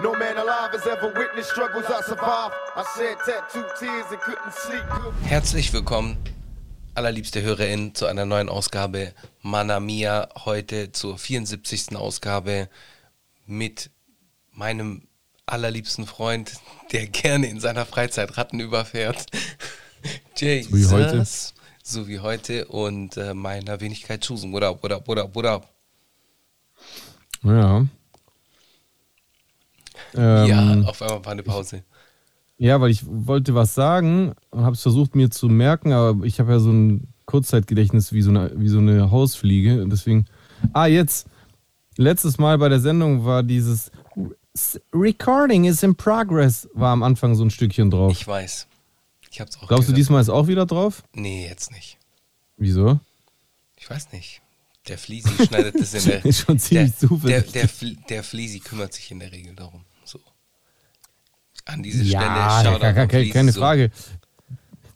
No man alive has ever witnessed struggles I survived. I shed tattooed tears and couldn't sleep. Herzlich willkommen, allerliebste HörerInnen, zu einer neuen Ausgabe Mana Mia. Heute zur 74. Ausgabe mit meinem allerliebsten Freund, der gerne in seiner Freizeit Ratten überfährt. Jay. So wie heute. So wie heute und äh, meiner Wenigkeit Susan. What up, what up, what up, what up? Ja. Ja, Ähm, auf einmal war eine Pause. ja, weil ich wollte was sagen und habe es versucht mir zu merken, aber ich habe ja so ein Kurzzeitgedächtnis wie so eine, wie so eine Hausfliege. Und deswegen. Ah, jetzt. Letztes Mal bei der Sendung war dieses Recording is in progress, war am Anfang so ein Stückchen drauf. Ich weiß. Ich hab's auch Glaubst du, gehört. diesmal ist auch wieder drauf? Nee, jetzt nicht. Wieso? Ich weiß nicht. Der Fleasy schneidet das in der. Ist schon ziemlich der, der, zuversichtlich. der, Fl- der Fleasy kümmert sich in der Regel darum. An diese Ja, Stelle. ja, keine, an keine. Frage.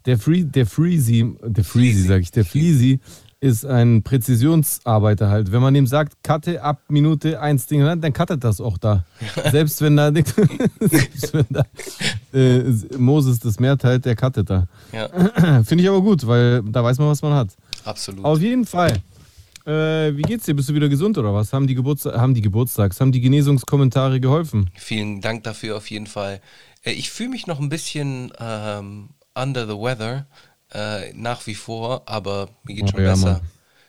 Der, Free, der Freezy, der Freezy, sag ich, der Fleasy ist ein Präzisionsarbeiter halt. Wenn man ihm sagt, cutte ab Minute eins Ding, dann cuttet das auch da. Selbst wenn da, selbst wenn da äh, Moses das Meer teilt, der cuttet da. Ja, Finde ich aber gut, weil da weiß man, was man hat. absolut. Auf jeden Fall. Äh, wie geht's dir? Bist du wieder gesund oder was? Haben die, Geburtstag, haben die Geburtstags, haben die Genesungskommentare geholfen? Vielen Dank dafür auf jeden Fall. Äh, Ich fühle mich noch ein bisschen ähm, under the weather, äh, nach wie vor, aber mir geht Oh, schon ja, besser. Mann.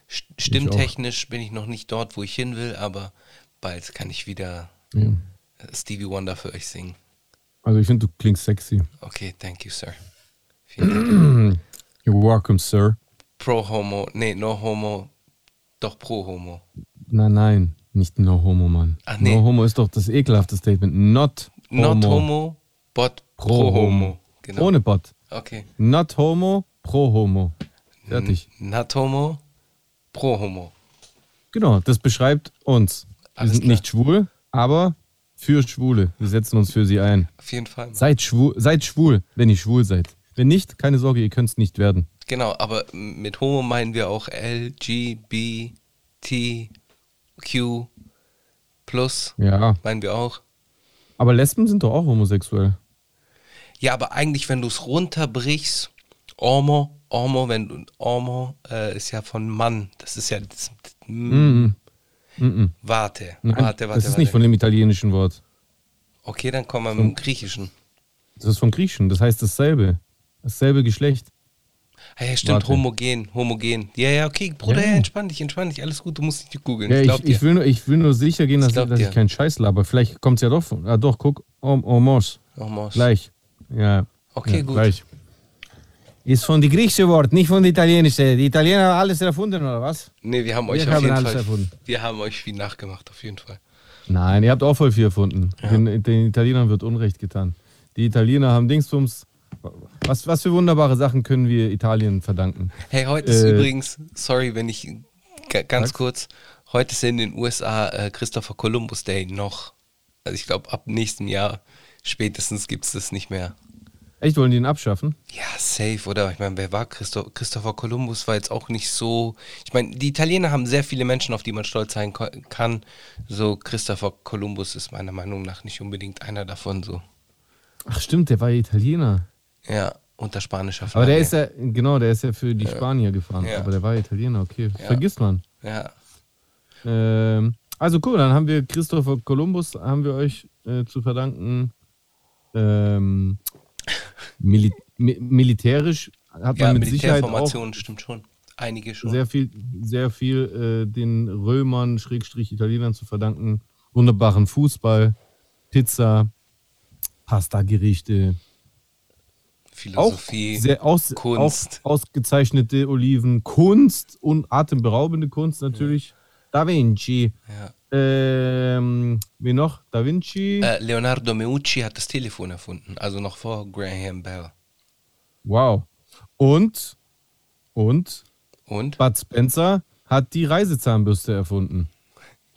St- Stimmtechnisch bin ich noch nicht dort, wo ich hin will, aber bald kann ich wieder Ja. äh, Stevie Wonder für euch singen. Also ich finde, du klingst sexy. Okay, thank you, Sir. Vielen Dank. You're welcome, Sir. Pro Homo, nee, no Homo, doch pro Homo. Nein, nein, nicht No Homo, Mann. Ach, nee. No Homo ist doch das ekelhafte Statement. Not Homo. Not Homo, but pro, Homo. Genau. Ohne Bot. Okay. Not Homo, pro Homo. Fertig. Not Homo, pro Homo. Genau, das beschreibt uns. Wir Alles sind klar. nicht schwul, aber für Schwule. Wir setzen uns für sie ein. Auf jeden Fall. Seid schwul, seid schwul, wenn ihr schwul seid. Wenn nicht, keine Sorge, ihr könnt es nicht werden. Genau, aber mit Homo meinen wir auch LGBTQ plus, Ja. meinen wir auch. Aber Lesben sind doch auch homosexuell. Ja, aber eigentlich, wenn du es runterbrichst, Homo, Homo, wenn du Homo äh, ist ja von Mann. Das ist ja das, Mhm. Mhm. Warte, Nein, warte, warte. das ist warte. nicht von dem italienischen Wort. Okay, dann kommen wir mit dem Griechischen. Das ist vom Griechen. Das heißt dasselbe. Dasselbe Geschlecht. Ah, ja, stimmt, Warte. homogen, homogen. Ja, ja, okay, Bruder, Ja. ja, entspann dich, entspann dich, alles gut, du musst nicht googeln. Ja, ich ich, ich, will nur, ich will nur sicher gehen, Ich dass, glaub dass ich keinen Scheiß laber. Vielleicht kommt es ja doch von. Ah, doch, guck. Om, Omos. Homos. Gleich. Ja. Okay, ja, gut. Gleich. Ist von dem griechischen Wort, nicht von dem italienischen. Die Italiener haben alles erfunden, oder was? Nee, wir haben Wir euch auf haben jeden Fall. erfunden. Wir haben euch viel nachgemacht, auf jeden Fall. Nein, ihr habt auch voll viel erfunden. Den, den Italienern wird Unrecht getan. Die Italiener haben Dingsbums. Was, was für wunderbare Sachen können wir Italien verdanken? Hey, heute ist Äh, übrigens, sorry, wenn ich ga- ganz Sag's. kurz, heute ist in den USA äh, Christopher Columbus Day noch. Also ich glaube, ab nächstem Jahr spätestens gibt es das nicht mehr. Echt, wollen die ihn abschaffen? Ja, safe, oder? Ich meine, wer war Christo Christopher Columbus? War jetzt auch nicht so. Ich meine, die Italiener haben sehr viele Menschen, auf die man stolz sein kann. So, Christopher Columbus ist meiner Meinung nach nicht unbedingt einer davon, so. Ach stimmt, der war ja Italiener. Ja, unter spanischer Flagge. Aber der ist ja, genau, der ist ja für die Spanier gefahren. Ja. Aber der war Italiener, okay. Ja. Vergisst man. Ja, Ähm, also cool, dann haben wir Christopher Columbus, haben wir euch äh, zu verdanken. Ähm, mili mi militärisch hat man ja mit Sicherheit auch stimmt schon. Einige schon. sehr viel, sehr viel äh, den Römern, Schrägstrich Italienern zu verdanken. Wunderbaren Fußball, Pizza, Pasta-Gerichte, auch Philosophie. sehr aus, Kunst. Auch ausgezeichnete Oliven, Kunst und atemberaubende Kunst natürlich. Da Vinci. ja. Ähm, wen noch? Da Vinci. äh, Leonardo Meucci hat das Telefon erfunden, also noch vor Graham Bell. Wow. Und, und Und? Bud Spencer hat die Reisezahnbürste erfunden.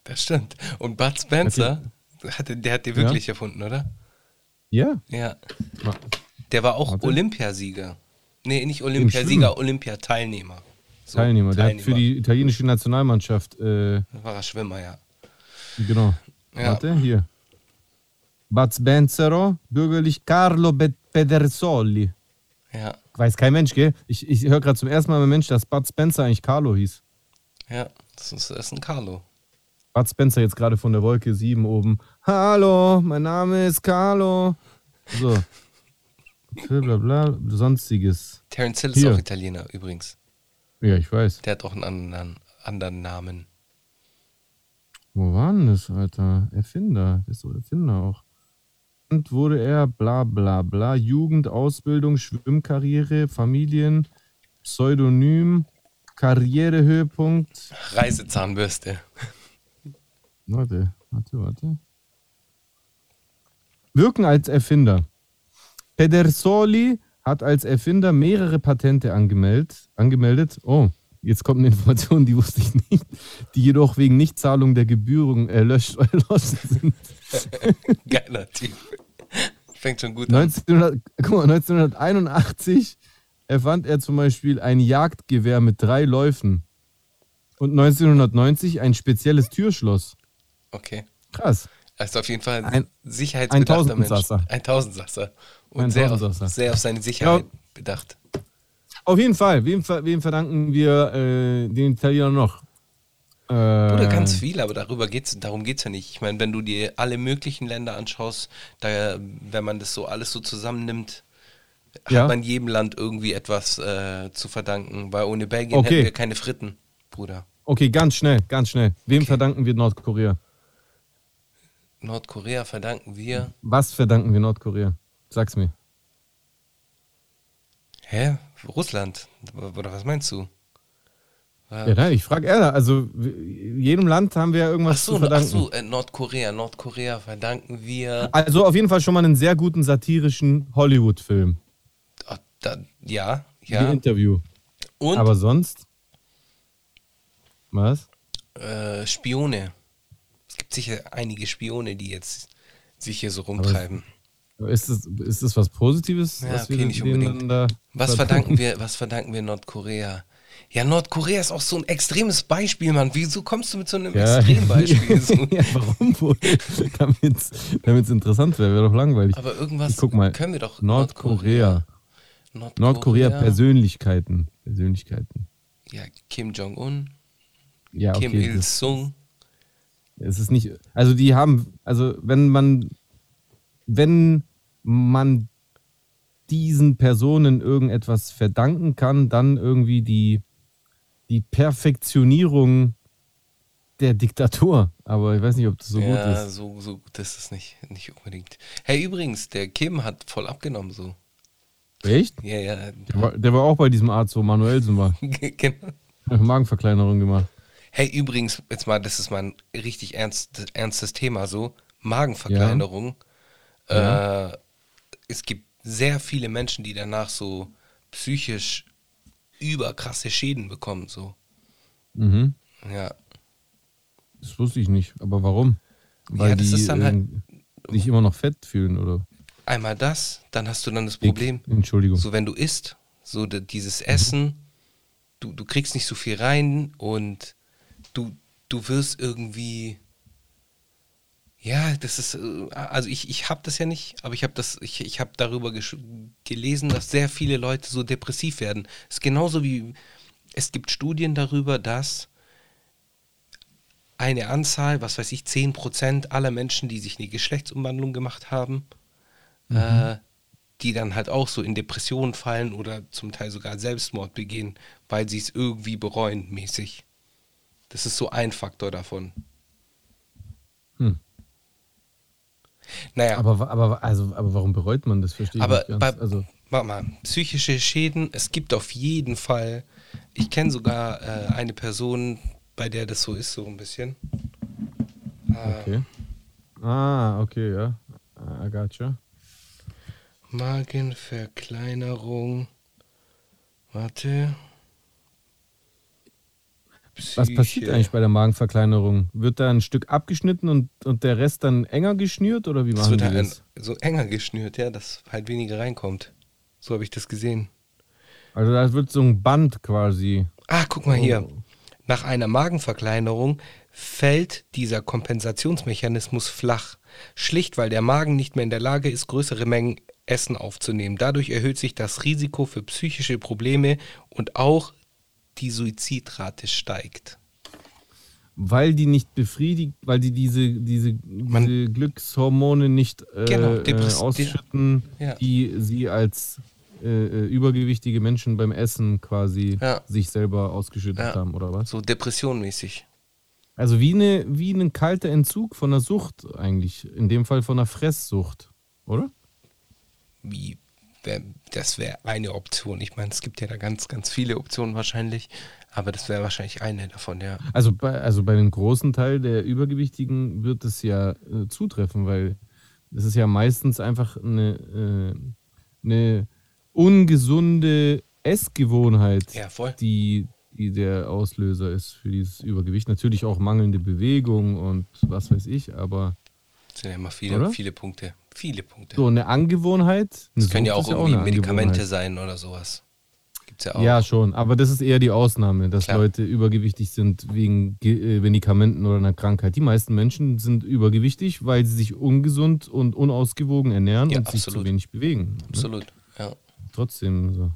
Das stimmt. Und Bud Spencer, hatte, der hat die wirklich erfunden, oder? Ja. Ja. Der war auch Warte. Olympiasieger. Nee, nicht Olympiasieger, Olympiateilnehmer. So, Teilnehmer. Der hat für Teilnehmer. die italienische Nationalmannschaft, äh, War er Schwimmer, ja. genau. Ja. Warte, hier. Bud Benzero, bürgerlich Carlo Pedersoli. Ja, Weiß kein Mensch, gell? Ich, ich höre gerade zum ersten Mal Mensch, dass Bud Spencer eigentlich Carlo hieß. ja, das ist, das ist ein Carlo. Bud Spencer jetzt gerade von der Wolke 7 oben. Hallo, mein Name ist Carlo. So. Blablabla, sonstiges. Terence Hill ist auch Italiener übrigens. Ja, ich weiß. Der hat auch einen anderen, anderen Namen. Wo war denn das, Alter? Erfinder. Der ist doch Erfinder auch. Und wurde er bla bla bla. Jugend, Ausbildung, Schwimmkarriere, Familien, Pseudonym, Karrierehöhepunkt. Reisezahnbürste. Warte, warte, warte. Wirken als Erfinder. Pedersoli hat als Erfinder mehrere Patente angemeldet. angemeldet. Oh, jetzt kommt eine Information, die wusste ich nicht, die jedoch wegen Nichtzahlung der Gebühren erlöscht erloschen sind. Geiler Typ. Fängt schon gut an. 1900, guck mal, 1981 erfand er zum Beispiel ein Jagdgewehr mit drei Läufen. Und 1990 ein spezielles Türschloss. Okay. Krass. Ist auf jeden Fall Ein- ein sicherheitsbedachter ein Mensch. Tausendsasser. Ein Tausendsasser. Und sehr. Auf, sehr auf seine Sicherheit Ja. bedacht. Auf jeden Fall. Wem, wem verdanken wir äh, den Italiener noch? Äh, Oder ganz viel, aber darüber geht's, darum geht es ja nicht. Ich meine, wenn du dir alle möglichen Länder anschaust, da, wenn man das so alles so zusammennimmt, Ja. hat man jedem Land irgendwie etwas äh, zu verdanken, weil ohne Belgien Okay. hätten wir keine Fritten, Bruder. Okay, ganz schnell, ganz schnell. Wem Okay. verdanken wir Nordkorea? Nordkorea verdanken wir. Was verdanken wir Nordkorea? Sag's mir. Hä? Russland? Oder was meinst du? Ja, nein, ich frage eher. Also, jedem Land haben wir ja Ach irgendwas so, zu ach verdanken. so äh, Nordkorea. Nordkorea verdanken wir. Also, auf jeden Fall schon mal einen sehr guten satirischen Hollywood-Film. Ah, ja, ja. Interview. Und Aber sonst? Was? äh, Spione. Es gibt sicher einige Spione, die jetzt sich hier so rumtreiben. Ist das, ist das was Positives? Ja, was okay, wir nicht unbedingt. da Was verdanken wir, was verdanken wir Nordkorea? Ja, Nordkorea ist auch so ein extremes Beispiel, Mann. Wieso kommst du mit so einem Ja. Extrembeispiel? So? ja, warum wohl? Damit es interessant wäre, wäre doch langweilig. Aber irgendwas Ich guck mal. können wir doch. Nordkorea. Nordkorea. Nordkorea Persönlichkeiten. Persönlichkeiten. Ja, Kim Jong-un, Ja, Kim okay. das- Il-sung. Es ist nicht, also die haben, also wenn man, wenn man diesen Personen irgendetwas verdanken kann, dann irgendwie die, die Perfektionierung der Diktatur. Aber ich weiß nicht, ob das so ja, gut ist. so, so gut ist es nicht, nicht unbedingt. Hey, übrigens, der Kim hat voll abgenommen, so. Echt? Ja, ja. Der war, der war auch bei diesem Arzt, wo Manuelsen war. genau. Magenverkleinerung gemacht. Hey, übrigens, jetzt mal, das ist mal ein richtig ernst, ernstes Thema so. Magenverkleinerung. Ja. Äh, es gibt sehr viele Menschen, die danach so psychisch überkrasse Schäden bekommen, so. Mhm. Ja. Das wusste ich nicht. Aber warum? Weil Ja, das die ist dann halt- sich immer noch fett fühlen, oder? Einmal das, dann hast du dann das. Problem, Entschuldigung. so wenn du isst, so dieses Mhm. Essen, du, du kriegst nicht so viel rein und du, du wirst irgendwie, ja, das ist, äh, also ich, ich habe das ja nicht, aber ich habe das, ich, ich habe darüber gelesen, dass sehr viele Leute so depressiv werden. Es ist genauso wie, es gibt Studien darüber, dass eine Anzahl, was weiß ich, 10% aller Menschen, die sich eine Geschlechtsumwandlung gemacht haben, äh, die dann halt auch so in Depressionen fallen oder zum Teil sogar Selbstmord begehen, weil sie es irgendwie bereuen, mäßig. Das ist so ein Faktor davon. Hm. Naja, Aber, aber, also, aber warum bereut man das? Verstehe ich aber nicht bei, ganz. Also, warte mal, psychische Schäden, es gibt auf jeden Fall, ich kenne sogar äh, eine Person, bei der das so ist, so ein bisschen. Äh, okay. Ah, okay, ja. I gotcha. Magenverkleinerung. Warte. Was passiert Psyche. eigentlich bei der Magenverkleinerung? Wird da ein Stück abgeschnitten und, und der Rest dann enger geschnürt oder wie machen wird die halt das? ein, so enger geschnürt, ja, dass halt weniger reinkommt. So habe ich das gesehen. Also da wird so ein Band quasi. Ah, guck mal hier. Oh. Nach einer Magenverkleinerung fällt dieser Kompensationsmechanismus flach, schlicht weil der Magen nicht mehr in der Lage ist, größere Mengen Essen aufzunehmen. Dadurch erhöht sich das Risiko für psychische Probleme und auch die Suizidrate steigt. Weil die nicht befriedigt, weil die diese, diese, diese Glückshormone nicht äh, Genau, äh, ausschütten, Ja. die sie als äh, äh, übergewichtige Menschen beim Essen quasi Ja. sich selber ausgeschüttet Ja. haben, oder was? So depressionmäßig. Also wie, eine, wie ein kalter Entzug von einer Sucht eigentlich. In dem Fall von einer Fresssucht, oder? Wie, wär, das wäre eine Option. Ich meine, es gibt ja da ganz, ganz viele Optionen wahrscheinlich, aber das wäre wahrscheinlich eine davon, ja. Also bei, also bei einem großen Teil der Übergewichtigen wird es ja äh, zutreffen, weil es ist ja meistens einfach eine, äh, eine ungesunde Essgewohnheit, Ja, die, die der Auslöser ist für dieses Übergewicht. Natürlich auch mangelnde Bewegung und was weiß ich, aber Das sind ja immer viele, Oder? viele Punkte. Viele Punkte. so eine Angewohnheit. das können ja auch irgendwie Medikamente sein oder sowas. Gibt's ja auch. Ja, schon. Aber das ist eher die Ausnahme, dass Klar. Leute übergewichtig sind wegen Ge- äh, Medikamenten oder einer Krankheit. Die meisten Menschen sind übergewichtig, weil sie sich ungesund und unausgewogen ernähren Ja, und sich zu absolut. wenig bewegen. Ne? Absolut. Ja. Trotzdem so.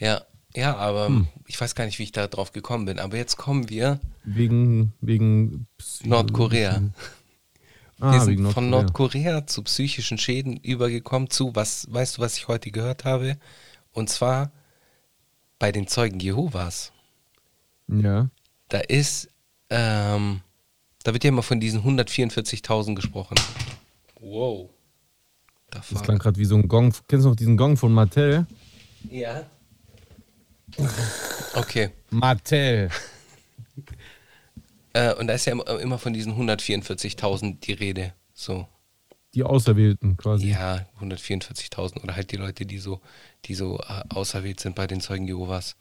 Ja, ja, aber Hm. ich weiß gar nicht, wie ich da drauf gekommen bin. Aber jetzt kommen wir Wegen, wegen Psy- Nordkorea. Ah, wir sind von Nordkorea. Nordkorea zu psychischen Schäden übergekommen zu, was, weißt du, was ich heute gehört habe? Und zwar bei den Zeugen Jehovas. Ja. Da ist, ähm, da wird ja immer von diesen 144.000 gesprochen. Wow. Da Das klang gerade wie so ein Gong. Kennst du noch diesen Gong von Mattel? Ja. Okay. Mattel. Äh, und da ist ja immer, von diesen 144.000 die Rede. So. Die Auserwählten quasi. Ja, 144.000 oder halt die Leute, die so, die so äh, auserwählt sind bei den Zeugen Jehovas.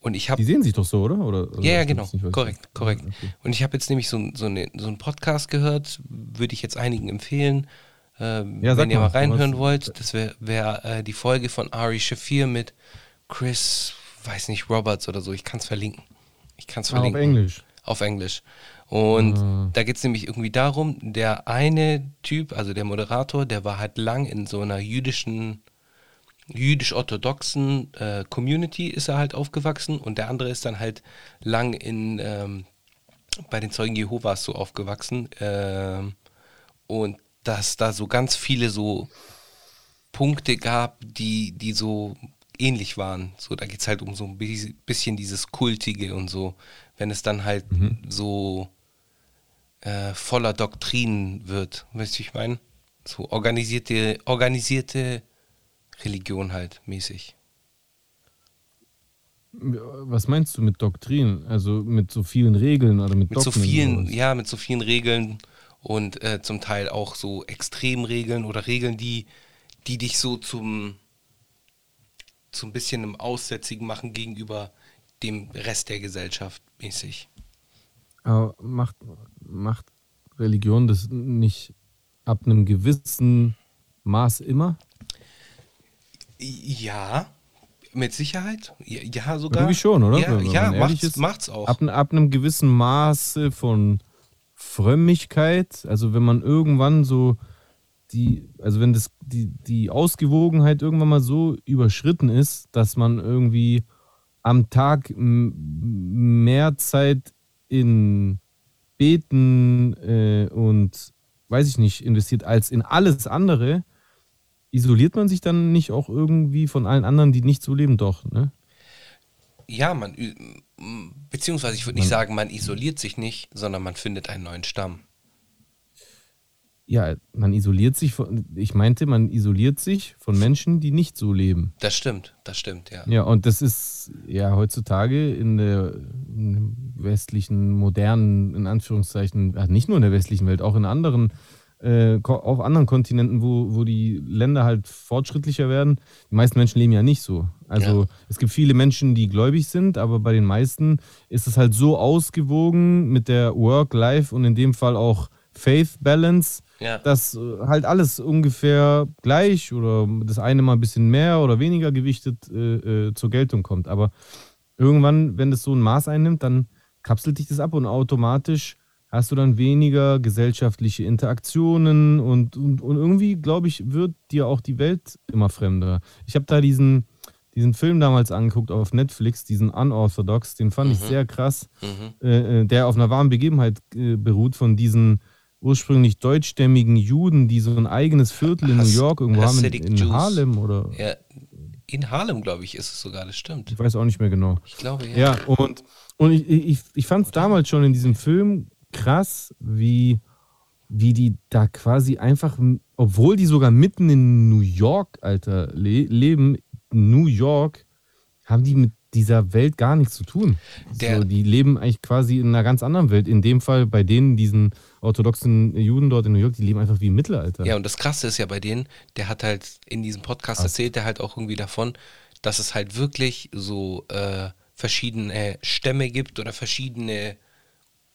Und ich habe Die sehen sich doch so, oder? oder, oder Ja, ja, genau. korrekt, korrekt. Okay. Und ich habe jetzt nämlich so, so, eine, so einen Podcast gehört, würde ich jetzt einigen empfehlen. Äh, Ja, wenn ihr mal reinhören was- wollt, das wäre wär, äh, die Folge von Ari Shafir mit Chris, weiß nicht, Roberts oder so. Ich kann es verlinken. Ich kann es Ah, auf verlinken. Englisch. Auf Englisch. Und Ah. da geht es nämlich irgendwie darum, der eine Typ, also der Moderator, der war halt lang in so einer jüdischen, jüdisch-orthodoxen äh, Community ist er halt aufgewachsen und der andere ist dann halt lang in ähm, bei den Zeugen Jehovas so aufgewachsen ähm, und dass da so ganz viele so Punkte gab, die, die so ähnlich waren. So, da geht es halt um so ein bi- bisschen dieses Kultige und so. Wenn es dann halt so äh, voller Doktrinen wird, weißt du, ich meine? So organisierte, organisierte Religion halt mäßig. Was meinst du mit Doktrin? Also mit so vielen Regeln oder mit Mit so Dogmen vielen, oder was? ja, mit so vielen Regeln und äh, zum Teil auch so Extremregeln oder Regeln, die, die dich so zum, zum bisschen im Aussätzigen machen gegenüber dem Rest der Gesellschaft mäßig. Aber macht, macht Religion das nicht ab einem gewissen Maß immer? Ja, mit Sicherheit. Ja, sogar. Irgendwie schon, oder? Ja, ja macht's, ist. macht's auch. Ab, ab einem gewissen Maße von Frömmigkeit, also wenn man irgendwann so die, also wenn das, die, die Ausgewogenheit irgendwann mal so überschritten ist, dass man irgendwie am Tag mehr Zeit in Beten äh, und weiß ich nicht, investiert als in alles andere, isoliert man sich dann nicht auch irgendwie von allen anderen, die nicht so leben? Doch, ne? Ja, man, beziehungsweise ich würde nicht sagen, man isoliert sich nicht, sondern man findet einen neuen Stamm. Ja, man isoliert sich von, ich meinte, man isoliert sich von Menschen, die nicht so leben. Das stimmt, das stimmt, ja. Ja, und das ist ja heutzutage in der, in der westlichen, modernen, in Anführungszeichen, nicht nur in der westlichen Welt, auch in anderen, äh, auf anderen Kontinenten, wo, wo die Länder halt fortschrittlicher werden. Die meisten Menschen leben ja nicht so. Also Ja. es gibt viele Menschen, die gläubig sind, aber bei den meisten ist es halt so ausgewogen mit der Work-Life und in dem Fall auch Faith-Balance, Ja. dass äh, halt alles ungefähr gleich oder das eine mal ein bisschen mehr oder weniger gewichtet äh, äh, zur Geltung kommt. Aber irgendwann, wenn das so ein Maß einnimmt, dann kapselt dich das ab und automatisch hast du dann weniger gesellschaftliche Interaktionen und, und, und irgendwie, glaube ich, wird dir auch die Welt immer fremder. Ich habe da diesen, diesen Film damals angeguckt auf Netflix, diesen Unorthodox, den fand Mhm. ich sehr krass, Mhm. äh, äh, der auf einer wahren Begebenheit äh, beruht von diesen ursprünglich deutschstämmigen Juden, die so ein eigenes Viertel in New York irgendwo haben, in, in. Harlem oder Ja, in Harlem, glaube ich, ist es sogar, das stimmt. ich weiß auch nicht mehr genau. Ich glaube, ja. Ja, und, und ich, ich, ich fand es damals schon in diesem Film krass, wie, wie die da quasi einfach, obwohl die sogar mitten in New York, Alter, le leben, New York, haben die mit dieser Welt gar nichts zu tun. Der- so, die leben eigentlich quasi in einer ganz anderen Welt. In dem Fall bei denen, diesen orthodoxen Juden dort in New York, die leben einfach wie im Mittelalter. Ja, und das Krasse ist ja bei denen, der hat halt in diesem Podcast erzählt er halt auch irgendwie davon, dass es halt wirklich so äh, verschiedene Stämme gibt oder verschiedene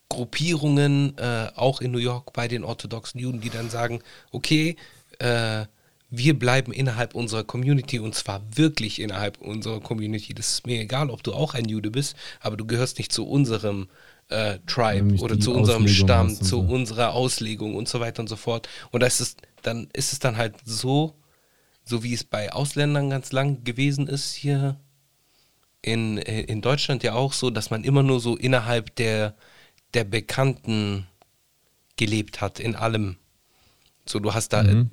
Gruppierungen, äh, auch in New York bei den orthodoxen Juden, die dann sagen, okay, äh, wir bleiben innerhalb unserer Community und zwar wirklich innerhalb unserer Community. Das ist mir egal, ob du auch ein Jude bist, aber du gehörst nicht zu unserem äh, Tribe oder zu unserem Auslegung Stamm, zu so. unserer Auslegung und so weiter und so fort. Und da ist es, dann ist es dann halt so, so wie es bei Ausländern ganz lang gewesen ist hier in, äh, in Deutschland ja auch so, dass man immer nur so innerhalb der, der Bekannten gelebt hat, in allem. So, du hast da, Mhm.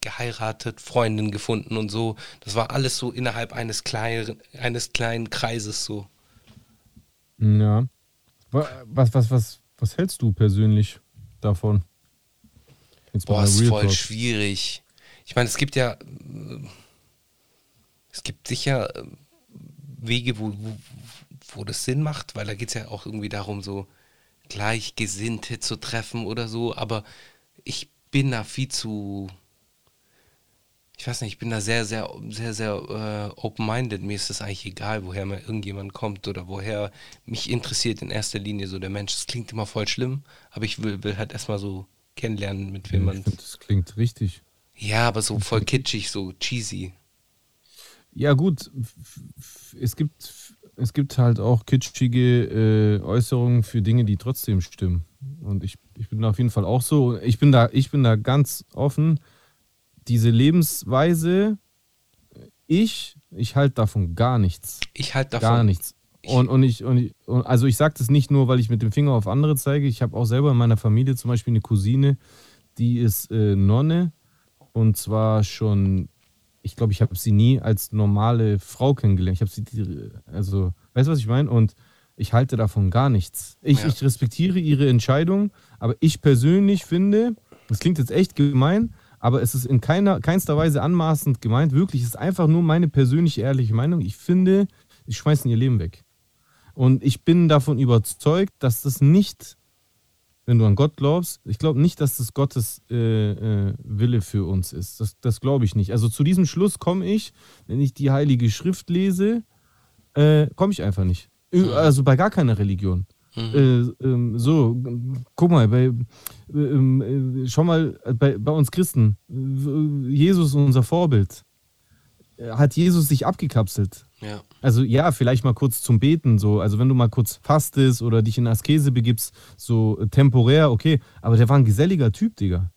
Geheiratet, Freundin gefunden und so. Das war alles so innerhalb eines kleinen, eines kleinen Kreises so. Ja. Wa- Was, was, was, was hältst du persönlich davon? Jetzt Boah, ist voll Talk. schwierig. Ich meine, es gibt ja, äh, es gibt sicher äh, Wege, wo, wo, wo das Sinn macht, weil da geht es ja auch irgendwie darum, so Gleichgesinnte zu treffen oder so, aber ich bin da viel zu, ich weiß nicht, ich bin da sehr, sehr, sehr, sehr äh, open-minded. Mir ist es eigentlich egal, woher mal irgendjemand kommt oder woher mich interessiert in erster Linie so der Mensch. Das klingt immer voll schlimm, aber ich will, will halt erstmal so kennenlernen, mit wem Ich man das klingt richtig. ja, aber so voll kitschig, so cheesy. Ja, gut, es gibt, es gibt halt auch kitschige äh, Äußerungen für Dinge, die trotzdem stimmen. Und ich, ich bin da auf jeden Fall auch so. Ich bin da, ich bin da ganz offen. Diese Lebensweise, ich, ich halte davon gar nichts. Ich halt davon. Gar nichts. Ich- Und, und ich, und ich und also ich sage das nicht nur, weil ich mit dem Finger auf andere zeige. Ich habe auch selber in meiner Familie zum Beispiel eine Cousine, die ist äh, Nonne und zwar schon, ich glaube, ich habe sie nie als normale Frau kennengelernt. Ich habe sie, also, weißt du, was ich meine? Und ich halte davon gar nichts. Ich, Ja. ich respektiere ihre Entscheidung, aber ich persönlich finde, das klingt jetzt echt gemein, aber es ist in keiner, keinster Weise anmaßend gemeint. Wirklich, es ist einfach nur meine persönliche, ehrliche Meinung. Ich finde, sie schmeißen ihr Leben weg. Und ich bin davon überzeugt, dass das nicht, wenn du an Gott glaubst, ich glaube nicht, dass das Gottes äh, äh, Wille für uns ist. Das, das glaube ich nicht. Also zu diesem Schluss komme ich, wenn ich die Heilige Schrift lese, äh, komme ich einfach nicht. Ü- Also bei gar keiner Religion. Äh, ähm, so, guck mal, bei, ähm, äh, schau mal, äh, bei, bei uns Christen, Jesus unser Vorbild. Äh, Hat Jesus sich abgekapselt? Ja. Also ja, vielleicht mal kurz zum Beten, so. Also wenn du mal kurz fastest oder dich in Askese begibst, so äh, temporär, okay. Aber der war ein geselliger Typ, Digga.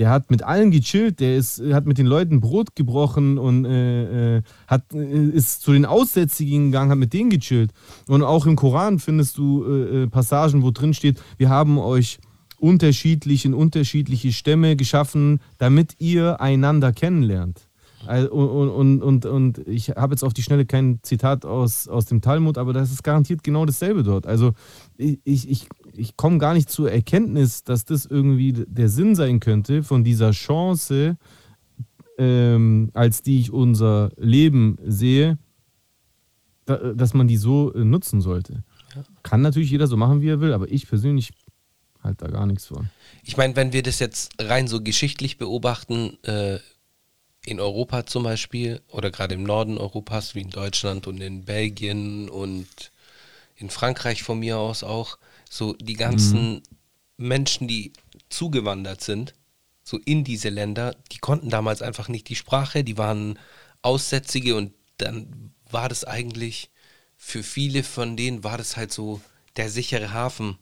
Der hat mit allen gechillt, der ist, hat mit den Leuten Brot gebrochen und äh, äh, hat, äh, ist zu den Aussätzigen gegangen, hat mit denen gechillt. Und auch im Koran findest du äh, äh, Passagen, wo drin steht, wir haben euch unterschiedlich in unterschiedliche Stämme geschaffen, damit ihr einander kennenlernt. Also, Und, und, und, und ich habe jetzt auf die Schnelle kein Zitat aus, aus dem Talmud, aber das ist garantiert genau dasselbe dort. Also ich, ich, ich komme gar nicht zur Erkenntnis, dass das irgendwie der Sinn sein könnte von dieser Chance, ähm, als die ich unser Leben sehe, da, dass man die so äh, nutzen sollte. Kann natürlich jeder so machen, wie er will, aber ich persönlich halte da gar nichts von. Ich meine, wenn wir das jetzt rein so geschichtlich beobachten, äh, in Europa zum Beispiel oder gerade im Norden Europas, wie in Deutschland und in Belgien und in Frankreich von mir aus auch, so die ganzen Menschen, die zugewandert sind, so in diese Länder, die konnten damals einfach nicht die Sprache, die waren Aussätzige und dann war das eigentlich, für viele von denen war das halt so der sichere Hafen.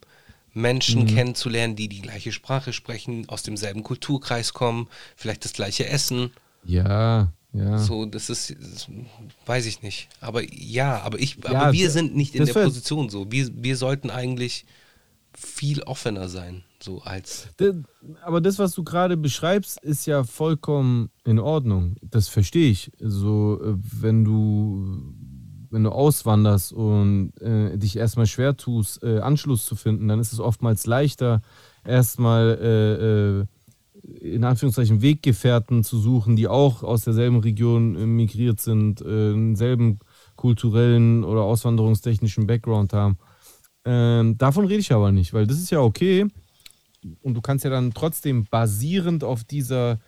Menschen kennenzulernen, die die gleiche Sprache sprechen, aus demselben Kulturkreis kommen, vielleicht das gleiche Essen. Ja, ja. So, das ist, das weiß ich nicht. Aber ja, aber ich, Ja, aber wir sind nicht in das der Position so. Wir, wir sollten eigentlich viel offener sein, so als. D- Aber das, was du gerade beschreibst, ist ja vollkommen in Ordnung. Das verstehe ich. So, äh, wenn du, wenn du auswanderst und äh, dich erstmal schwer tust, äh, Anschluss zu finden, dann ist es oftmals leichter, erstmal äh, äh, in Anführungszeichen Weggefährten zu suchen, die auch aus derselben Region äh, migriert sind, äh, denselben kulturellen oder auswanderungstechnischen Background haben. Ähm, davon rede ich aber nicht, weil das ist ja okay. Und du kannst ja dann trotzdem basierend auf dieser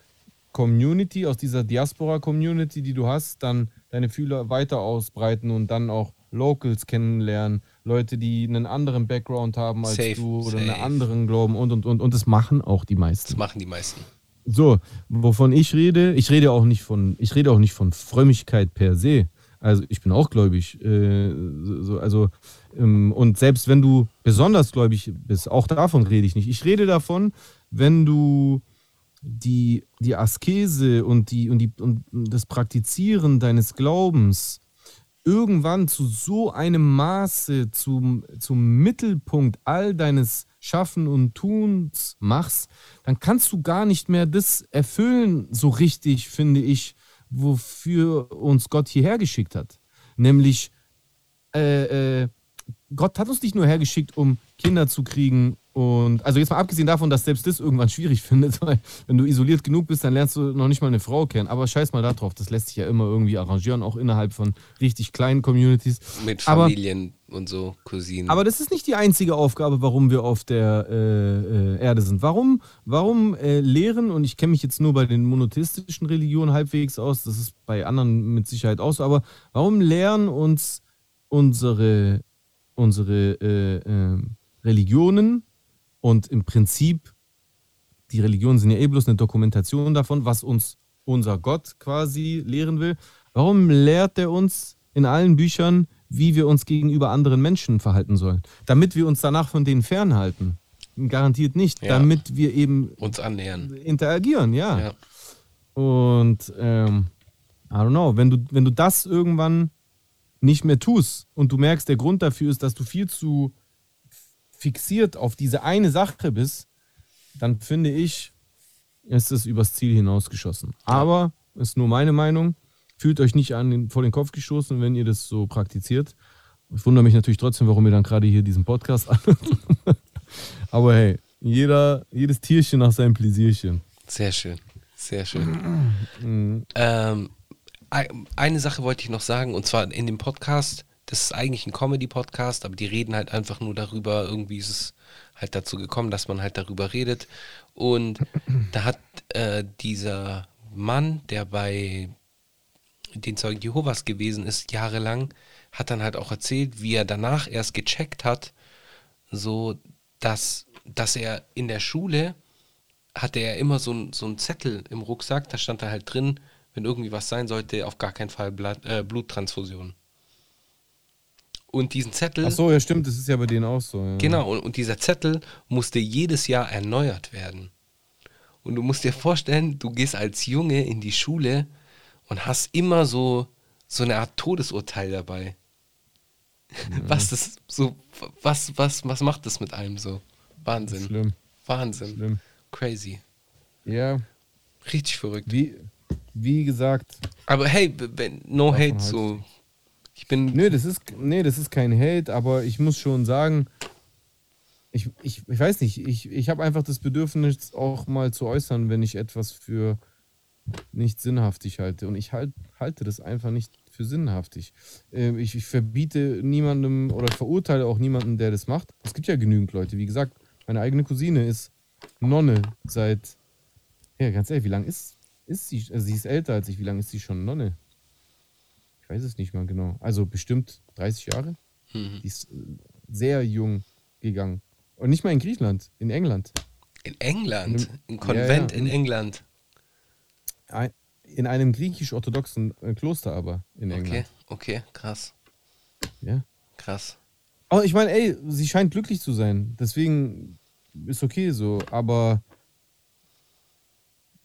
Community, aus dieser Diaspora-Community, die du hast, dann deine Fühler weiter ausbreiten und dann auch Locals kennenlernen, Leute, die einen anderen Background haben als Safe, du oder safe. einen anderen Glauben und und und. Und das machen auch die Das meisten. machen die meisten. So, wovon ich rede, ich rede auch nicht von, ich rede auch nicht von Frömmigkeit per se. Also ich bin auch gläubig. Äh, so, also, ähm, und selbst wenn du besonders gläubig bist, auch davon rede ich nicht. Ich rede davon, wenn du die, die Askese und, die, und, die, und das Praktizieren deines Glaubens irgendwann zu so einem Maße zum, zum Mittelpunkt all deines Schaffen und Tuns machst, dann kannst du gar nicht mehr das erfüllen, so richtig, finde ich, wofür uns Gott hierher geschickt hat. Nämlich, äh, äh, Gott hat uns nicht nur hergeschickt, um Kinder zu kriegen und, also jetzt mal abgesehen davon, dass selbst das irgendwann schwierig findet, weil wenn du isoliert genug bist, dann lernst du noch nicht mal eine Frau kennen. Aber scheiß mal da drauf, das lässt sich ja immer irgendwie arrangieren, auch innerhalb von richtig kleinen Communities. Mit Aber- Familien und so, Cousinen. Aber das ist nicht die einzige Aufgabe, warum wir auf der äh, äh, Erde sind. Warum, warum äh, lehren, und ich kenne mich jetzt nur bei den monotheistischen Religionen halbwegs aus, das ist bei anderen mit Sicherheit auch so, aber warum lehren uns unsere, unsere äh, äh, Religionen und im Prinzip, die Religionen sind ja eh bloß eine Dokumentation davon, was uns unser Gott quasi lehren will. Warum lehrt er uns in allen Büchern, wie wir uns gegenüber anderen Menschen verhalten sollen? Damit wir uns danach von denen fernhalten. Garantiert nicht. Ja. Damit wir eben uns annähern. interagieren, ja. Ja. Und ähm, I don't know, wenn du, wenn du das irgendwann nicht mehr tust und du merkst, der Grund dafür ist, dass du viel zu fixiert auf diese eine Sache bist, dann finde ich, ist es übers Ziel hinausgeschossen. Aber, ist nur meine Meinung, fühlt euch nicht an vor den Kopf gestoßen, wenn ihr das so praktiziert. Ich wundere mich natürlich trotzdem, warum ihr dann gerade hier diesen Podcast anhört. Aber hey, jeder, jedes Tierchen nach seinem Pläsierchen. Sehr schön. Sehr schön. Ähm, ei- eine Sache wollte ich noch sagen, und zwar in dem Podcast, das ist eigentlich ein Comedy-Podcast, aber die reden halt einfach nur darüber, irgendwie ist es halt dazu gekommen, dass man halt darüber redet. Und da hat äh, dieser Mann, der bei den Zeugen Jehovas gewesen ist, jahrelang, hat dann halt auch erzählt, wie er danach erst gecheckt hat, so dass, dass er in der Schule hatte er immer so so ein Zettel im Rucksack, da stand da halt drin, wenn irgendwie was sein sollte, auf gar keinen Fall Blatt, äh, Bluttransfusion. Und diesen Zettel, Ach so, ja stimmt, das ist ja bei denen auch so. Ja. genau, und, und dieser Zettel musste jedes Jahr erneuert werden. Und du musst dir vorstellen, du gehst als Junge in die Schule und hast immer so, so eine Art Todesurteil dabei. Was das so, was, was, was macht das mit einem so? Wahnsinn. Schlimm, Wahnsinn. schlimm. Crazy. Ja, Richtig verrückt. wie, wie gesagt, Aber hey, no hate, halt. so. Bin. nee das, ist, nee, das ist kein Hate, aber ich muss schon sagen, ich, ich, ich weiß nicht, ich, ich habe einfach das Bedürfnis auch mal zu äußern, wenn ich etwas für nicht sinnhaftig halte. Und ich halt, halte das einfach nicht für sinnhaftig. Ähm, ich, ich verbiete niemandem oder verurteile auch niemanden, der das macht. Es gibt ja genügend Leute. Wie gesagt, meine eigene Cousine ist Nonne seit, ja, ganz ehrlich, wie lange ist, ist sie? Also sie ist älter als ich. Wie lange ist sie schon Nonne? Ich weiß es nicht mal genau. Also bestimmt 30 Jahre. Mhm. Die ist äh, sehr jung gegangen. Und nicht mal in Griechenland, in England. In England, In- im Konvent ja, in in- England. Ein- In einem griechisch-orthodoxen äh, Kloster aber in Okay, England. okay, krass, Ja. krass. Aber ich meine, ey, sie scheint glücklich zu sein. Deswegen ist okay so. Aber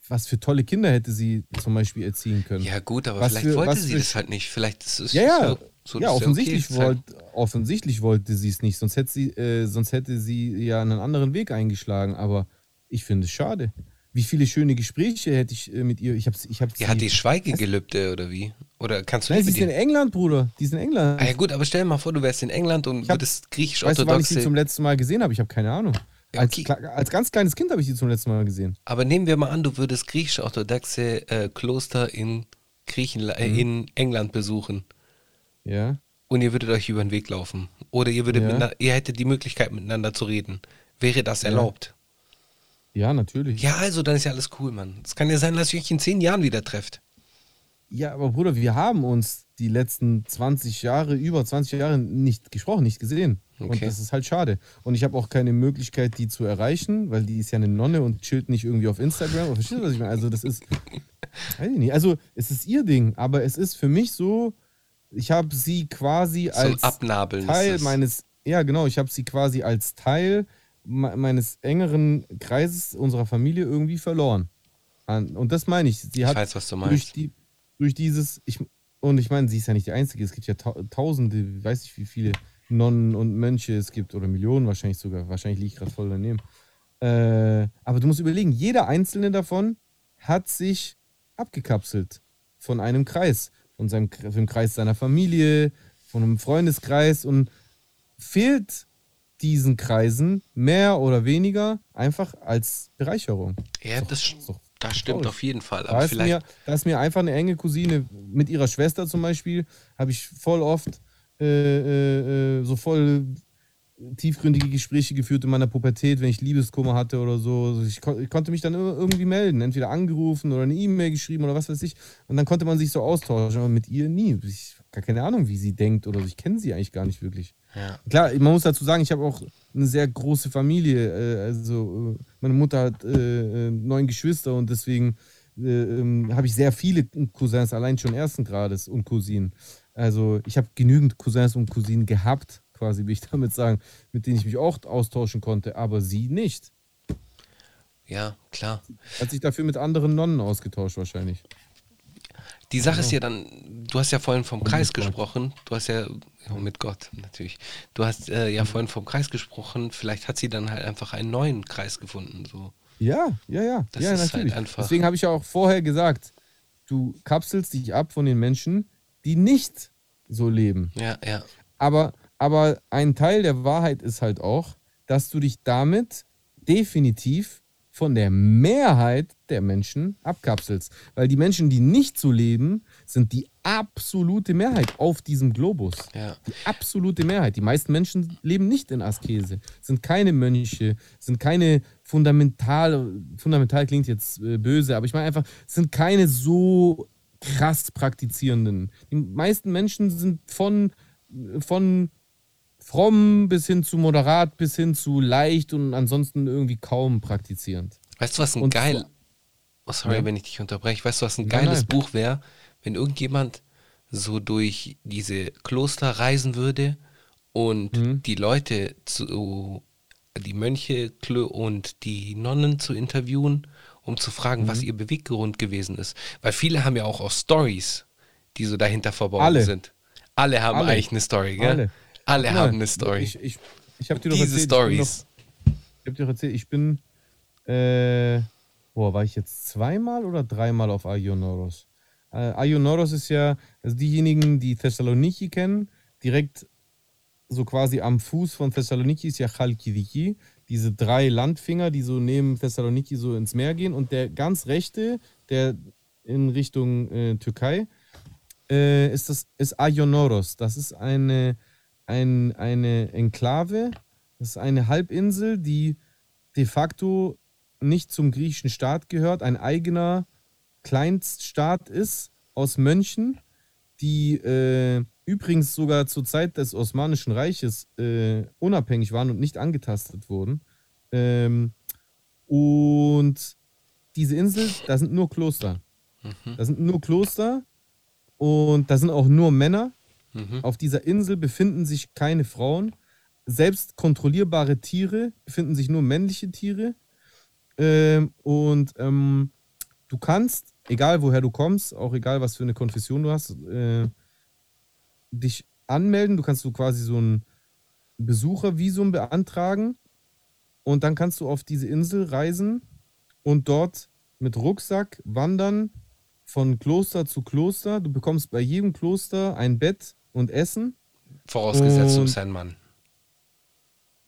was für tolle Kinder hätte sie zum Beispiel erziehen können. Ja, gut, aber Was vielleicht für- wollte sie für- das halt nicht. Vielleicht ist es Ja, ja, so, so ja offensichtlich, okay. wollt, offensichtlich wollte sie es nicht, sonst hätte sie, äh, sonst hätte sie ja einen anderen Weg eingeschlagen. Aber ich finde es schade. Wie viele schöne Gespräche hätte ich äh, mit ihr. Ich habe ich hab Ja, hat die Schweigegelübde oder wie? Oder kannst du Nein, nicht sie ist in? England, Bruder. Die ist in England. Ah, ja, gut, aber stell dir mal vor, du wärst in England und Ich hab- würdest weißt du, wann ich sie zum letzten Mal gesehen habe? Ich habe keine Ahnung. Ja, als, als ganz kleines Kind habe ich sie zum letzten Mal gesehen. Aber nehmen wir mal an, du würdest griechisch-orthodoxe äh, Kloster in, Griechenland, Mhm. äh, in England besuchen. Ja. Und ihr würdet euch über den Weg laufen. Oder ihr, würdet Ja. ihr hättet die Möglichkeit, miteinander zu reden. Wäre das erlaubt? Ja, natürlich. Ja, also dann ist ja alles cool, Mann. Es kann ja sein, dass ihr euch in zehn Jahren wieder trefft. Ja, aber Bruder, wir haben uns die letzten 20 Jahre, über 20 Jahre nicht gesprochen, nicht gesehen. Und Okay. das ist halt schade. Und ich habe auch keine Möglichkeit, die zu erreichen, weil die ist ja eine Nonne und chillt nicht irgendwie auf Instagram. Verstehst du, was ich meine? Also, das ist. Weiß ich nicht. Also, es ist ihr Ding, aber es ist für mich so, ich habe sie quasi ein als Abnabeln Teil meines. Ja, genau, ich habe sie quasi als Teil me- meines engeren Kreises unserer Familie irgendwie verloren. Und das meine ich. Sie Ich hat weiß, was du durch, meinst. die, durch dieses, ich, und ich meine, sie ist ja nicht die Einzige, es gibt ja tau tausende, weiß ich wie viele Nonnen und Mönche es gibt, oder Millionen wahrscheinlich sogar, wahrscheinlich liege ich gerade voll daneben. Äh, aber du musst überlegen, jeder einzelne davon hat sich abgekapselt von einem Kreis, von seinem vom Kreis seiner Familie, von einem Freundeskreis und fehlt diesen Kreisen mehr oder weniger einfach als Bereicherung. Ja, Ist das, doch das stimmt auf jeden Fall. Da Aber ist, vielleicht. mir, da ist mir einfach eine enge Cousine mit ihrer Schwester zum Beispiel, habe ich voll oft äh, äh, äh, so voll tiefgründige Gespräche geführt in meiner Pubertät, wenn ich Liebeskummer hatte oder so. Also Ich, kon ich konnte mich dann immer irgendwie melden, entweder angerufen oder eine E-Mail geschrieben oder was weiß ich. Und dann konnte man sich so austauschen, aber mit ihr nie. Ich habe gar keine Ahnung, wie sie denkt oder so. Ich kenne sie eigentlich gar nicht wirklich. Ja. Klar, man muss dazu sagen, ich habe auch eine sehr große Familie. Also meine Mutter hat neun Geschwister und deswegen äh, ähm, habe ich sehr viele Cousins, allein schon ersten Grades und Cousinen. Also ich habe genügend Cousins und Cousinen gehabt, quasi, will ich damit sagen, mit denen ich mich auch austauschen konnte, aber sie nicht. ja, klar. Hat sich dafür mit anderen Nonnen ausgetauscht wahrscheinlich. Die Sache ist ja dann, du hast ja vorhin vom Kreis Gott. gesprochen. Du hast ja, oh, mit Gott natürlich. Du hast äh, Mhm. ja vorhin vom Kreis gesprochen. Vielleicht hat sie dann halt einfach einen neuen Kreis gefunden. So. Ja, ja, ja. Das ja, ist halt natürlich. einfach- Deswegen habe ich ja auch vorher gesagt, du kapselst dich ab von den Menschen, die nicht so leben. Ja, ja. Aber, aber ein Teil der Wahrheit ist halt auch, dass du dich damit definitiv von der Mehrheit der Menschen abkapselst. Weil die Menschen, die nicht so leben, sind die absolute Mehrheit auf diesem Globus. Ja. Die absolute Mehrheit. Die meisten Menschen leben nicht in Askese, sind keine Mönche, sind keine fundamental, fundamental klingt jetzt äh, böse, aber ich meine einfach, sind keine so krass praktizierenden. Die meisten Menschen sind von, von fromm bis hin zu moderat, bis hin zu leicht und ansonsten irgendwie kaum praktizierend. Weißt du, was ein Und geil. Oh, sorry, Ja. wenn ich dich unterbreche. Weißt du, was ein Nein, geiles nein. Buch wäre, wenn irgendjemand so durch diese Kloster reisen würde und Mhm. die Leute zu, die Mönche und die Nonnen zu interviewen, um zu fragen, was Mhm. ihr Beweggrund gewesen ist. Weil viele haben ja auch, auch Stories, die so dahinter verborgen Alle. sind. Alle haben Alle. eigentlich eine Story, gell? Alle. Alle haben eine Story. Ich, ich, ich habe dir doch Diese erzählt, ich bin Stories. Ich habe dir erzählt, ich bin, äh, boah, war ich jetzt zweimal oder dreimal auf Aionoros? Äh, Aionoros ist ja, also diejenigen, die Thessaloniki kennen, direkt so quasi am Fuß von Thessaloniki ist ja Chalkidiki, diese drei Landfinger, die so neben Thessaloniki so ins Meer gehen und der ganz rechte, der in Richtung äh, Türkei, äh, ist das ist Aionoros. Das ist eine, ein, eine Enklave, das ist eine Halbinsel, die de facto nicht zum griechischen Staat gehört, ein eigener Kleinststaat ist aus Mönchen, die äh, übrigens sogar zur Zeit des Osmanischen Reiches äh, unabhängig waren und nicht angetastet wurden. Ähm, und diese Insel, da sind nur Kloster. Da sind nur Kloster und da sind auch nur Männer. Mhm. Auf dieser Insel befinden sich keine Frauen. selbst kontrollierbare Tiere, befinden sich nur männliche Tiere. Ähm, und ähm, du kannst, egal woher du kommst, auch egal was für eine Konfession du hast, äh, dich anmelden. Du kannst du quasi so ein Besuchervisum beantragen und dann kannst du auf diese Insel reisen und dort mit Rucksack wandern von Kloster zu Kloster. Du bekommst bei jedem Kloster ein Bett und Essen. Vorausgesetzt, du bist ein Mann.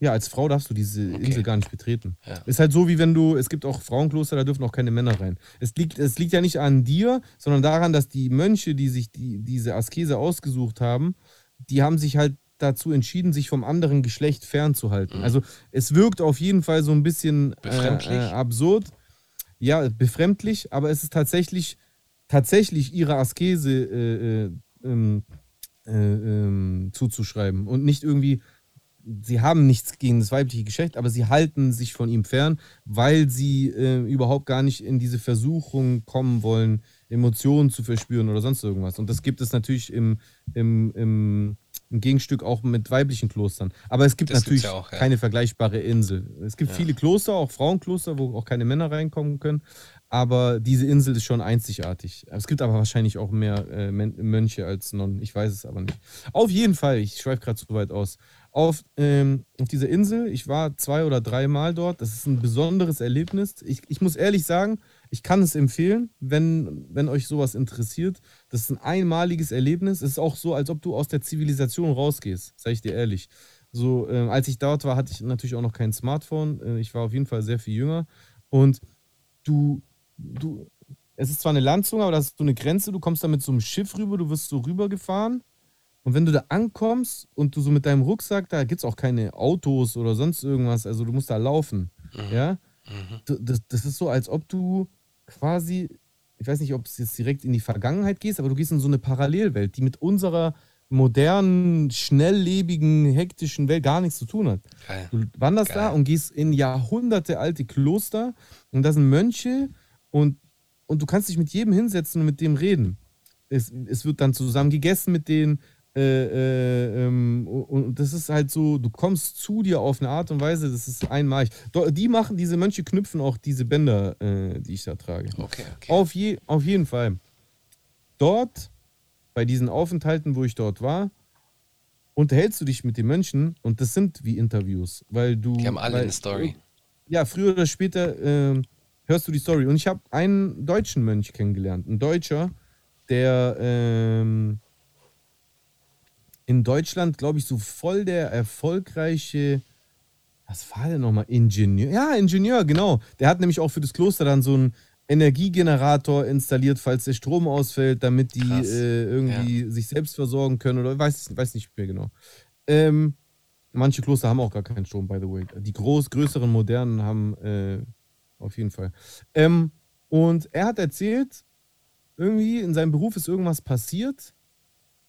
Ja, als Frau darfst du diese Okay. Insel gar nicht betreten. Ja. Ist halt so, wie wenn du, es gibt auch Frauenkloster, da dürfen auch keine Männer rein. Es liegt, es liegt ja nicht an dir, sondern daran, dass die Mönche, die sich die, diese Askese ausgesucht haben, die haben sich halt dazu entschieden, sich vom anderen Geschlecht fernzuhalten. Also es wirkt auf jeden Fall so ein bisschen äh, Befremdlich? äh, absurd. Ja, befremdlich, aber es ist tatsächlich, tatsächlich ihre Askese äh, äh, ähm, äh, ähm, zuzuschreiben und nicht irgendwie sie haben nichts gegen das weibliche Geschlecht, aber sie halten sich von ihm fern, weil sie äh, überhaupt gar nicht in diese Versuchung kommen wollen, Emotionen zu verspüren oder sonst irgendwas. Und das gibt es natürlich im, im, im, im Gegenstück auch mit weiblichen Klostern. Aber es gibt Das natürlich ja auch, ja. keine vergleichbare Insel. Es gibt viele Kloster, auch Frauenkloster, wo auch keine Männer reinkommen können. Aber diese Insel ist schon einzigartig. Es gibt aber wahrscheinlich auch mehr äh, Mönche als Nonnen. Ich weiß es aber nicht. Auf jeden Fall, ich schweife gerade zu weit aus. Auf, ähm, auf dieser Insel, ich war zwei oder dreimal dort. Das ist ein besonderes Erlebnis. Ich, ich muss ehrlich sagen, ich kann es empfehlen, wenn, wenn euch sowas interessiert. Das ist ein einmaliges Erlebnis. Es ist auch so, als ob du aus der Zivilisation rausgehst, sage ich dir ehrlich. So, ähm, als ich dort war, hatte ich natürlich auch noch kein Smartphone. Äh, ich war auf jeden Fall sehr viel jünger. Und du, du, es ist zwar eine Landzunge, aber das ist so eine Grenze. Du kommst da mit so einem Schiff rüber, du wirst so rübergefahren. Und wenn du da ankommst und du so mit deinem Rucksack, da gibt es auch keine Autos oder sonst irgendwas, also du musst da laufen. Ja? Du- Das, das ist so, als ob du quasi, ich weiß nicht, ob es jetzt direkt in die Vergangenheit gehst, aber du gehst in so eine Parallelwelt, die mit unserer modernen, schnelllebigen, hektischen Welt gar nichts zu tun hat. Geil. Du wanderst da Geil. und gehst in jahrhundertealte Kloster und da sind Mönche und, und du kannst dich mit jedem hinsetzen und mit dem reden. Es, es wird dann zusammen gegessen mit denen. Äh, äh, ähm, und das ist halt so, du kommst zu dir auf eine Art und Weise, das ist einmalig. Die machen, diese Mönche knüpfen auch diese Bänder, äh, die ich da trage. Okay, okay. Auf, je, auf jeden Fall. Dort, bei diesen Aufenthalten, wo ich dort war, unterhältst du dich mit den Mönchen und das sind wie Interviews, weil du. Die haben alle weil, eine Story. Ja, früher oder später ähm, hörst du die Story. Und ich habe einen deutschen Mönch kennengelernt, ein Deutscher, der ähm, in Deutschland, glaube ich, so voll der erfolgreiche, was war der nochmal? Ingenieur? Ja, Ingenieur, genau. Der hat nämlich auch für das Kloster dann so einen Energiegenerator installiert, falls der Strom ausfällt, damit die äh, irgendwie sich selbst versorgen können oder weiß, weiß nicht mehr genau. Ähm, manche Kloster haben auch gar keinen Strom, by the way. Die groß, größeren, modernen haben äh, auf jeden Fall. Ähm, und er hat erzählt, irgendwie in seinem Beruf ist irgendwas passiert.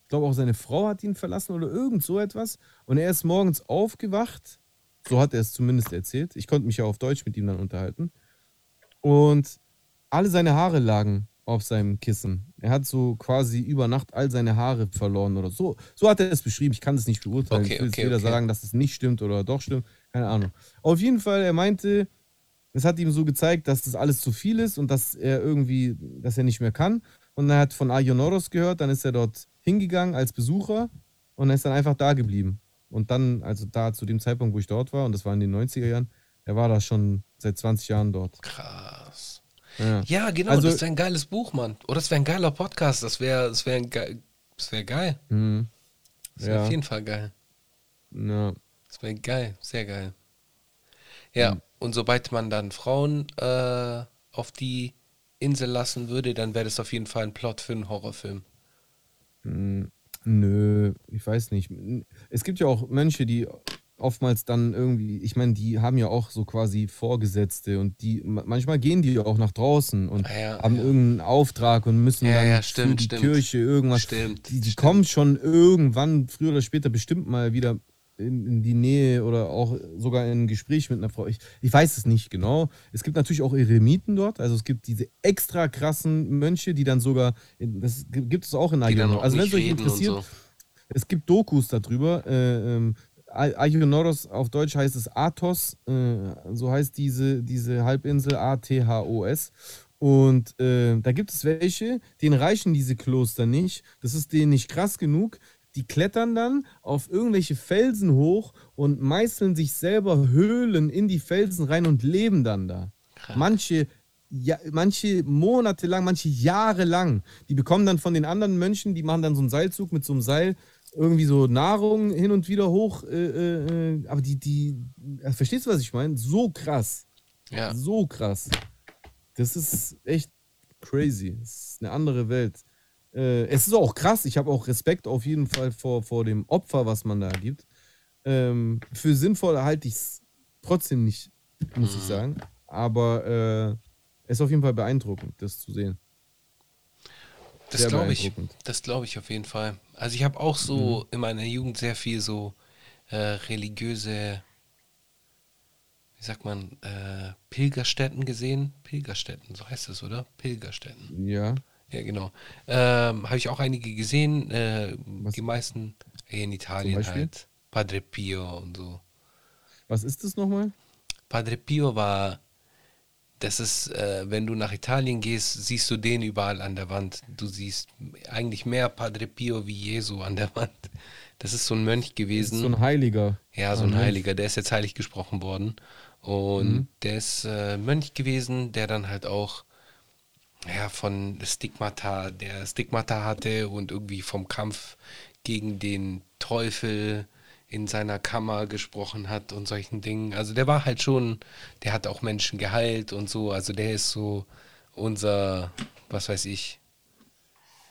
Ich glaube auch seine Frau hat ihn verlassen oder irgend so etwas. Und er ist morgens aufgewacht. So hat er es zumindest erzählt. Ich konnte mich ja auf Deutsch mit ihm dann unterhalten. Und alle seine Haare lagen auf seinem Kissen. Er hat so quasi über Nacht all seine Haare verloren oder so. So hat er es beschrieben. Ich kann das nicht beurteilen. Okay, ich will jetzt okay, weder okay. sagen, dass es nicht stimmt oder doch stimmt. Keine Ahnung. Auf jeden Fall, er meinte, es hat ihm so gezeigt, dass das alles zu viel ist und dass er irgendwie, dass er nicht mehr kann. Und er hat von Aionoros gehört, dann ist er dort hingegangen als Besucher und er ist dann einfach da geblieben. Und dann, also da zu dem Zeitpunkt, wo ich dort war, und das war in den 90er Jahren, er war da schon seit 20 Jahren dort. Krass. Ja. Ja, genau, Also- das wäre ein geiles Buch, Mann. Oder das wäre ein geiler Podcast. Das wäre das wär ge das wär geil. Mhm. Das wäre Ja. auf jeden Fall geil. ja. Das wäre geil, sehr geil. Ja, und sobald man dann Frauen äh, auf die Insel lassen würde, dann wäre das auf jeden Fall ein Plot für einen Horrorfilm. Nö, ich weiß nicht. Es gibt ja auch Mönche, die oftmals dann irgendwie, ich meine, die haben ja auch so quasi Vorgesetzte und die manchmal gehen die auch nach draußen und Ah ja, haben ja. irgendeinen Auftrag und müssen Ja, dann ja, für stimmt, die stimmt. Kirche irgendwas. Stimmt, Die, die kommen schon irgendwann, früher oder später, bestimmt mal wieder in, in die Nähe oder auch sogar in ein Gespräch mit einer Frau. Ich, ich weiß es nicht genau. Es gibt natürlich auch Eremiten dort. Also es gibt diese extra krassen Mönche, die dann sogar, in, das gibt es auch in auch Also wenn es euch interessiert, so. es gibt Dokus darüber. Äh, ähm, Aichionoros auf Deutsch heißt es Athos, äh, so heißt diese, diese Halbinsel A-T-H-O-S. Und äh, da gibt es welche, denen reichen diese Kloster nicht. Das ist denen nicht krass genug. Die klettern dann auf irgendwelche Felsen hoch und meißeln sich selber Höhlen in die Felsen rein und leben dann da. Manche, ja, manche Monate lang, manche Jahre lang. Die bekommen dann von den anderen Mönchen, die machen dann so einen Seilzug mit so einem Seil irgendwie so Nahrung hin und wieder hoch. Äh, äh, aber die, die, äh, verstehst du, was ich meine? So krass. Ja. So krass. Das ist echt crazy. Das ist eine andere Welt. Äh, es ist auch krass. Ich habe auch Respekt auf jeden Fall vor, vor dem Opfer, was man da gibt. Ähm, für sinnvoll halte ich es trotzdem nicht, muss ich sagen. Aber äh, es ist auf jeden Fall beeindruckend, das zu sehen. Das glaube ich. Das glaube ich auf jeden Fall. Also ich habe auch so in meiner Jugend sehr viel so äh, religiöse, wie sagt man, äh, Pilgerstätten gesehen. Pilgerstätten, so heißt es, oder? Pilgerstätten. Ja. Ja, genau. Ähm, habe ich auch einige gesehen. Äh, die meisten hier in Italien halt. Padre Pio und so. Was ist das nochmal? Padre Pio war, das ist, äh, wenn du nach Italien gehst, siehst du den überall an der Wand. Du siehst eigentlich mehr Padre Pio wie Jesu an der Wand. Das ist so ein Mönch gewesen. so ein Heiliger. ja, so Ah, ein Mönch. Heiliger, der ist jetzt heilig gesprochen worden. Und Mhm. der ist äh, Mönch gewesen, der dann halt auch ja, von Stigmata, der Stigmata hatte und irgendwie vom Kampf gegen den Teufel in seiner Kammer gesprochen hat und solchen Dingen. Also der war halt schon, der hat auch Menschen geheilt und so. Also der ist so unser, was weiß ich,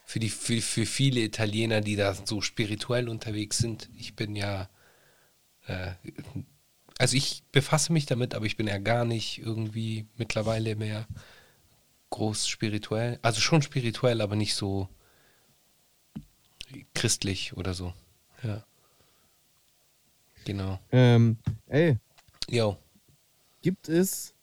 für, die, für, für viele Italiener, die da so spirituell unterwegs sind. Ich bin ja, äh, also ich befasse mich damit, aber ich bin ja gar nicht irgendwie mittlerweile mehr groß spirituell. Also schon spirituell, aber nicht so christlich oder so. Ja. Genau. Ähm, ey, Jo. gibt es.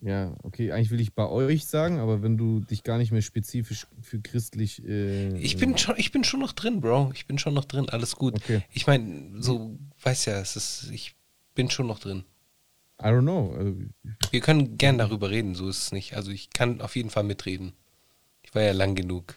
Ja, okay, eigentlich will ich bei euch sagen, aber wenn du dich gar nicht mehr spezifisch für christlich. Äh, Ich bin schon, ich bin schon noch drin, Bro. Ich bin schon noch drin. Alles gut. Okay. Ich meine, so, weiß ja, es ist, ich bin schon noch drin. I don't know. Also, Wir können gern darüber reden, so ist es nicht. Also ich kann auf jeden Fall mitreden. Ich war ja lang genug.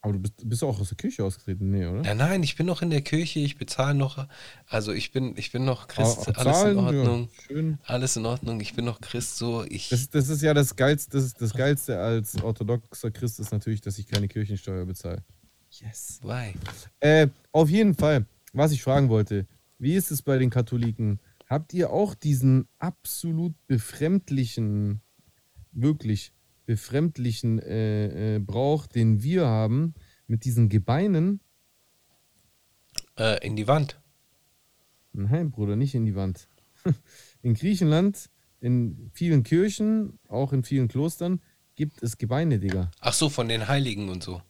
aber du bist, bist du auch aus der Küche ausgetreten? Nee, oder? Nein, nein, ich bin noch in der Kirche, ich bezahle noch. Also ich bin, ich bin noch Christ, Aber alles in Zahlen, Ordnung. Ja, schön. Alles in Ordnung, ich bin noch Christ, so ich. Das, das ist ja das Geilste, das, das Geilste als orthodoxer Christ ist natürlich, dass ich keine Kirchensteuer bezahle. Yes. Why? Äh, auf jeden Fall, was ich fragen wollte, wie ist es bei den Katholiken? Habt ihr auch diesen absolut befremdlichen, wirklich befremdlichen äh, äh, Brauch, den wir haben, mit diesen Gebeinen? Äh, in die Wand. Nein, Bruder, nicht in die Wand. In Griechenland, in vielen Kirchen, auch in vielen Klostern, gibt es Gebeine, Digga. Ach so, von den Heiligen und so.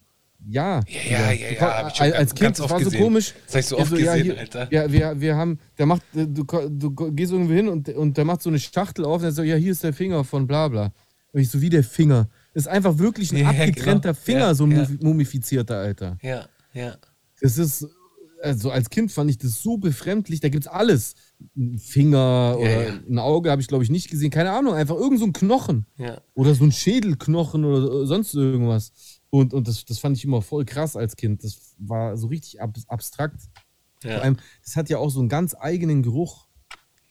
Ja, Ja, ja, ja, Du ja, schon als Kind, das war so gesehen. komisch. Das hab ich so Ja, oft ja, gesehen, hier, Alter. Ja, wir, wir haben, der macht, äh, du, du gehst irgendwo hin und, und der macht so eine Schachtel auf und er sagt, ja, hier ist der Finger von bla bla. Und ich so, wie der Finger. Das ist einfach wirklich ein Ja, abgetrennter genau. Finger, Ja, so ein ja. mumifizierter, Alter. Ja, ja. Das ist, also als Kind fand ich das so befremdlich, da gibt's alles. Ein Finger oder ja. ein Auge habe ich, glaube ich, nicht gesehen. Keine Ahnung, einfach irgend so ein Knochen. Ja. Oder so ein Schädelknochen oder sonst irgendwas. Und, und das, das fand ich immer voll krass als Kind. Das war so richtig ab, abstrakt. Vor Ja. allem, das hat ja auch so einen ganz eigenen Geruch.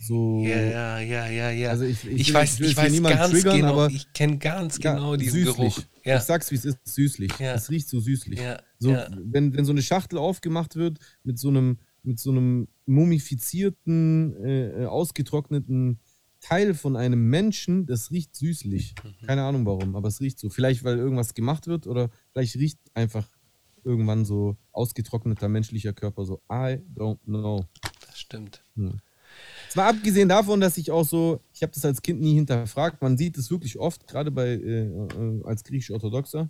So. Ja, ja, ja, ja, ja. Also ich- ich ich weiß, ich ich weiß ganz triggern, genau, aber- ich kenne ganz Ja, genau diesen süßlich. Geruch. Ja, Ich sag's, wie es ist, süßlich. Ja. Es riecht so süßlich. Ja, So, ja. Wenn, wenn so eine Schachtel aufgemacht wird mit so einem, mit so einem mumifizierten, äh, ausgetrockneten Teil von einem Menschen, das riecht süßlich. Mhm. Keine Ahnung warum, aber es riecht so. Vielleicht, weil irgendwas gemacht wird oder vielleicht riecht einfach irgendwann so ausgetrockneter menschlicher Körper so. I don't know. das stimmt. Zwar abgesehen davon, dass ich auch so, ich habe das als Kind nie hinterfragt, man sieht es wirklich oft, gerade bei äh, äh, als griechisch-orthodoxer.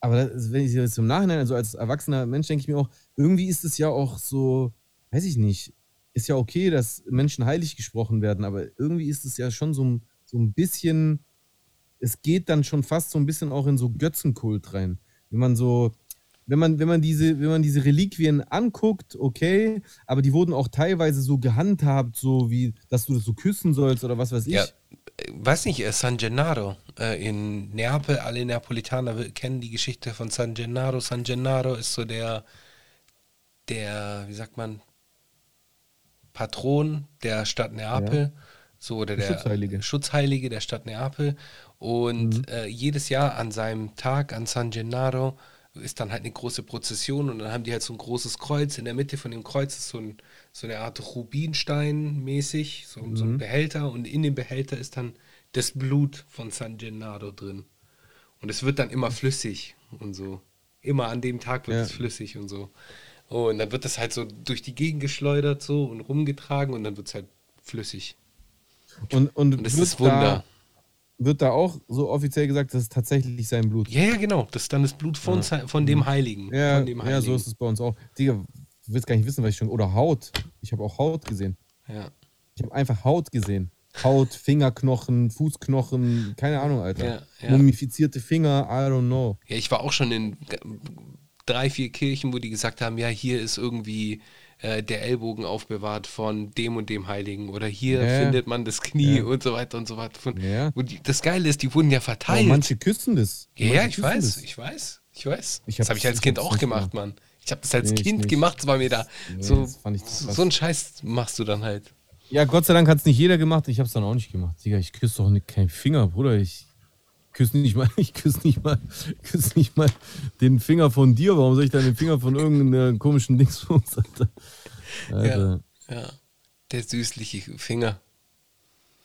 Aber das, wenn ich jetzt im Nachhinein, also als erwachsener Mensch, denke ich mir auch, irgendwie ist es ja auch so, weiß ich nicht, ist ja okay, dass Menschen heilig gesprochen werden, aber irgendwie ist es ja schon so, ein- so ein bisschen, es geht dann schon fast so ein bisschen auch in so Götzenkult rein. Wenn man so, wenn man, wenn man diese, wenn man diese Reliquien anguckt, okay, aber die wurden auch teilweise so gehandhabt, so wie, dass du das so küssen sollst oder was weiß ich. Ja, äh, weiß nicht, äh, San Gennaro äh, in Neapel, alle Neapolitaner kennen die Geschichte von San Gennaro. San Gennaro ist so der, der, wie sagt man, Patron der Stadt Neapel, so oder der Schutzheilige. Schutzheilige der Stadt Neapel. Und äh, jedes Jahr an seinem Tag, an San Gennaro, ist dann halt eine große Prozession und dann haben die halt so ein großes Kreuz. In der Mitte von dem Kreuz ist so, ein, so eine Art Rubinstein mäßig, so, so ein Behälter und in dem Behälter ist dann das Blut von San Gennaro drin. Und es wird dann immer flüssig und so. Immer an dem Tag wird Ja. es flüssig und so. Oh, und dann wird das halt so durch die Gegend geschleudert so und rumgetragen und dann wird es halt flüssig. Und, und, Und das ist Wunder. Da, wird da auch so offiziell gesagt, das ist tatsächlich sein Blut. Ja, ja, genau. Das ist dann das Blut von, von dem Heiligen. Ja, von dem ja, Heiligen. so ist es bei uns auch. Digga, du willst gar nicht wissen, was ich schon. Oder Haut. Ich habe auch Haut gesehen. Ja. Ich habe einfach Haut gesehen. Haut, Fingerknochen, Fußknochen, keine Ahnung, Alter. Ja, ja. Mumifizierte Finger, I don't know. ja, ich war auch schon in drei, vier Kirchen, wo die gesagt haben, ja, hier ist irgendwie äh, der Ellbogen aufbewahrt von dem und dem Heiligen oder hier Ja. findet man das Knie Ja. und so weiter und so weiter. Von, Ja. die, das Geile ist, die wurden ja Aber verteilt. manche küssen das. ja, manche ja, ich küssen weiß, das. ich weiß, ich weiß. Ich das hab's- habe ich als Kind auch gemacht. Mann. Ich habe das als Nee, Kind gemacht, das war mir da Nee, so, das so einen Scheiß machst du dann halt. Ja, Gott sei Dank hat es nicht jeder gemacht. Ich habe es dann auch nicht gemacht. Digga, ich küsse doch nicht, keinen Finger, Bruder. Ich küsse nicht mal, ich küsse nicht mal, küsse nicht mal den Finger von dir. Warum soll ich dann den Finger von irgendeinem komischen Dingsbums, Alter? Alter. Ja, der süßliche Finger.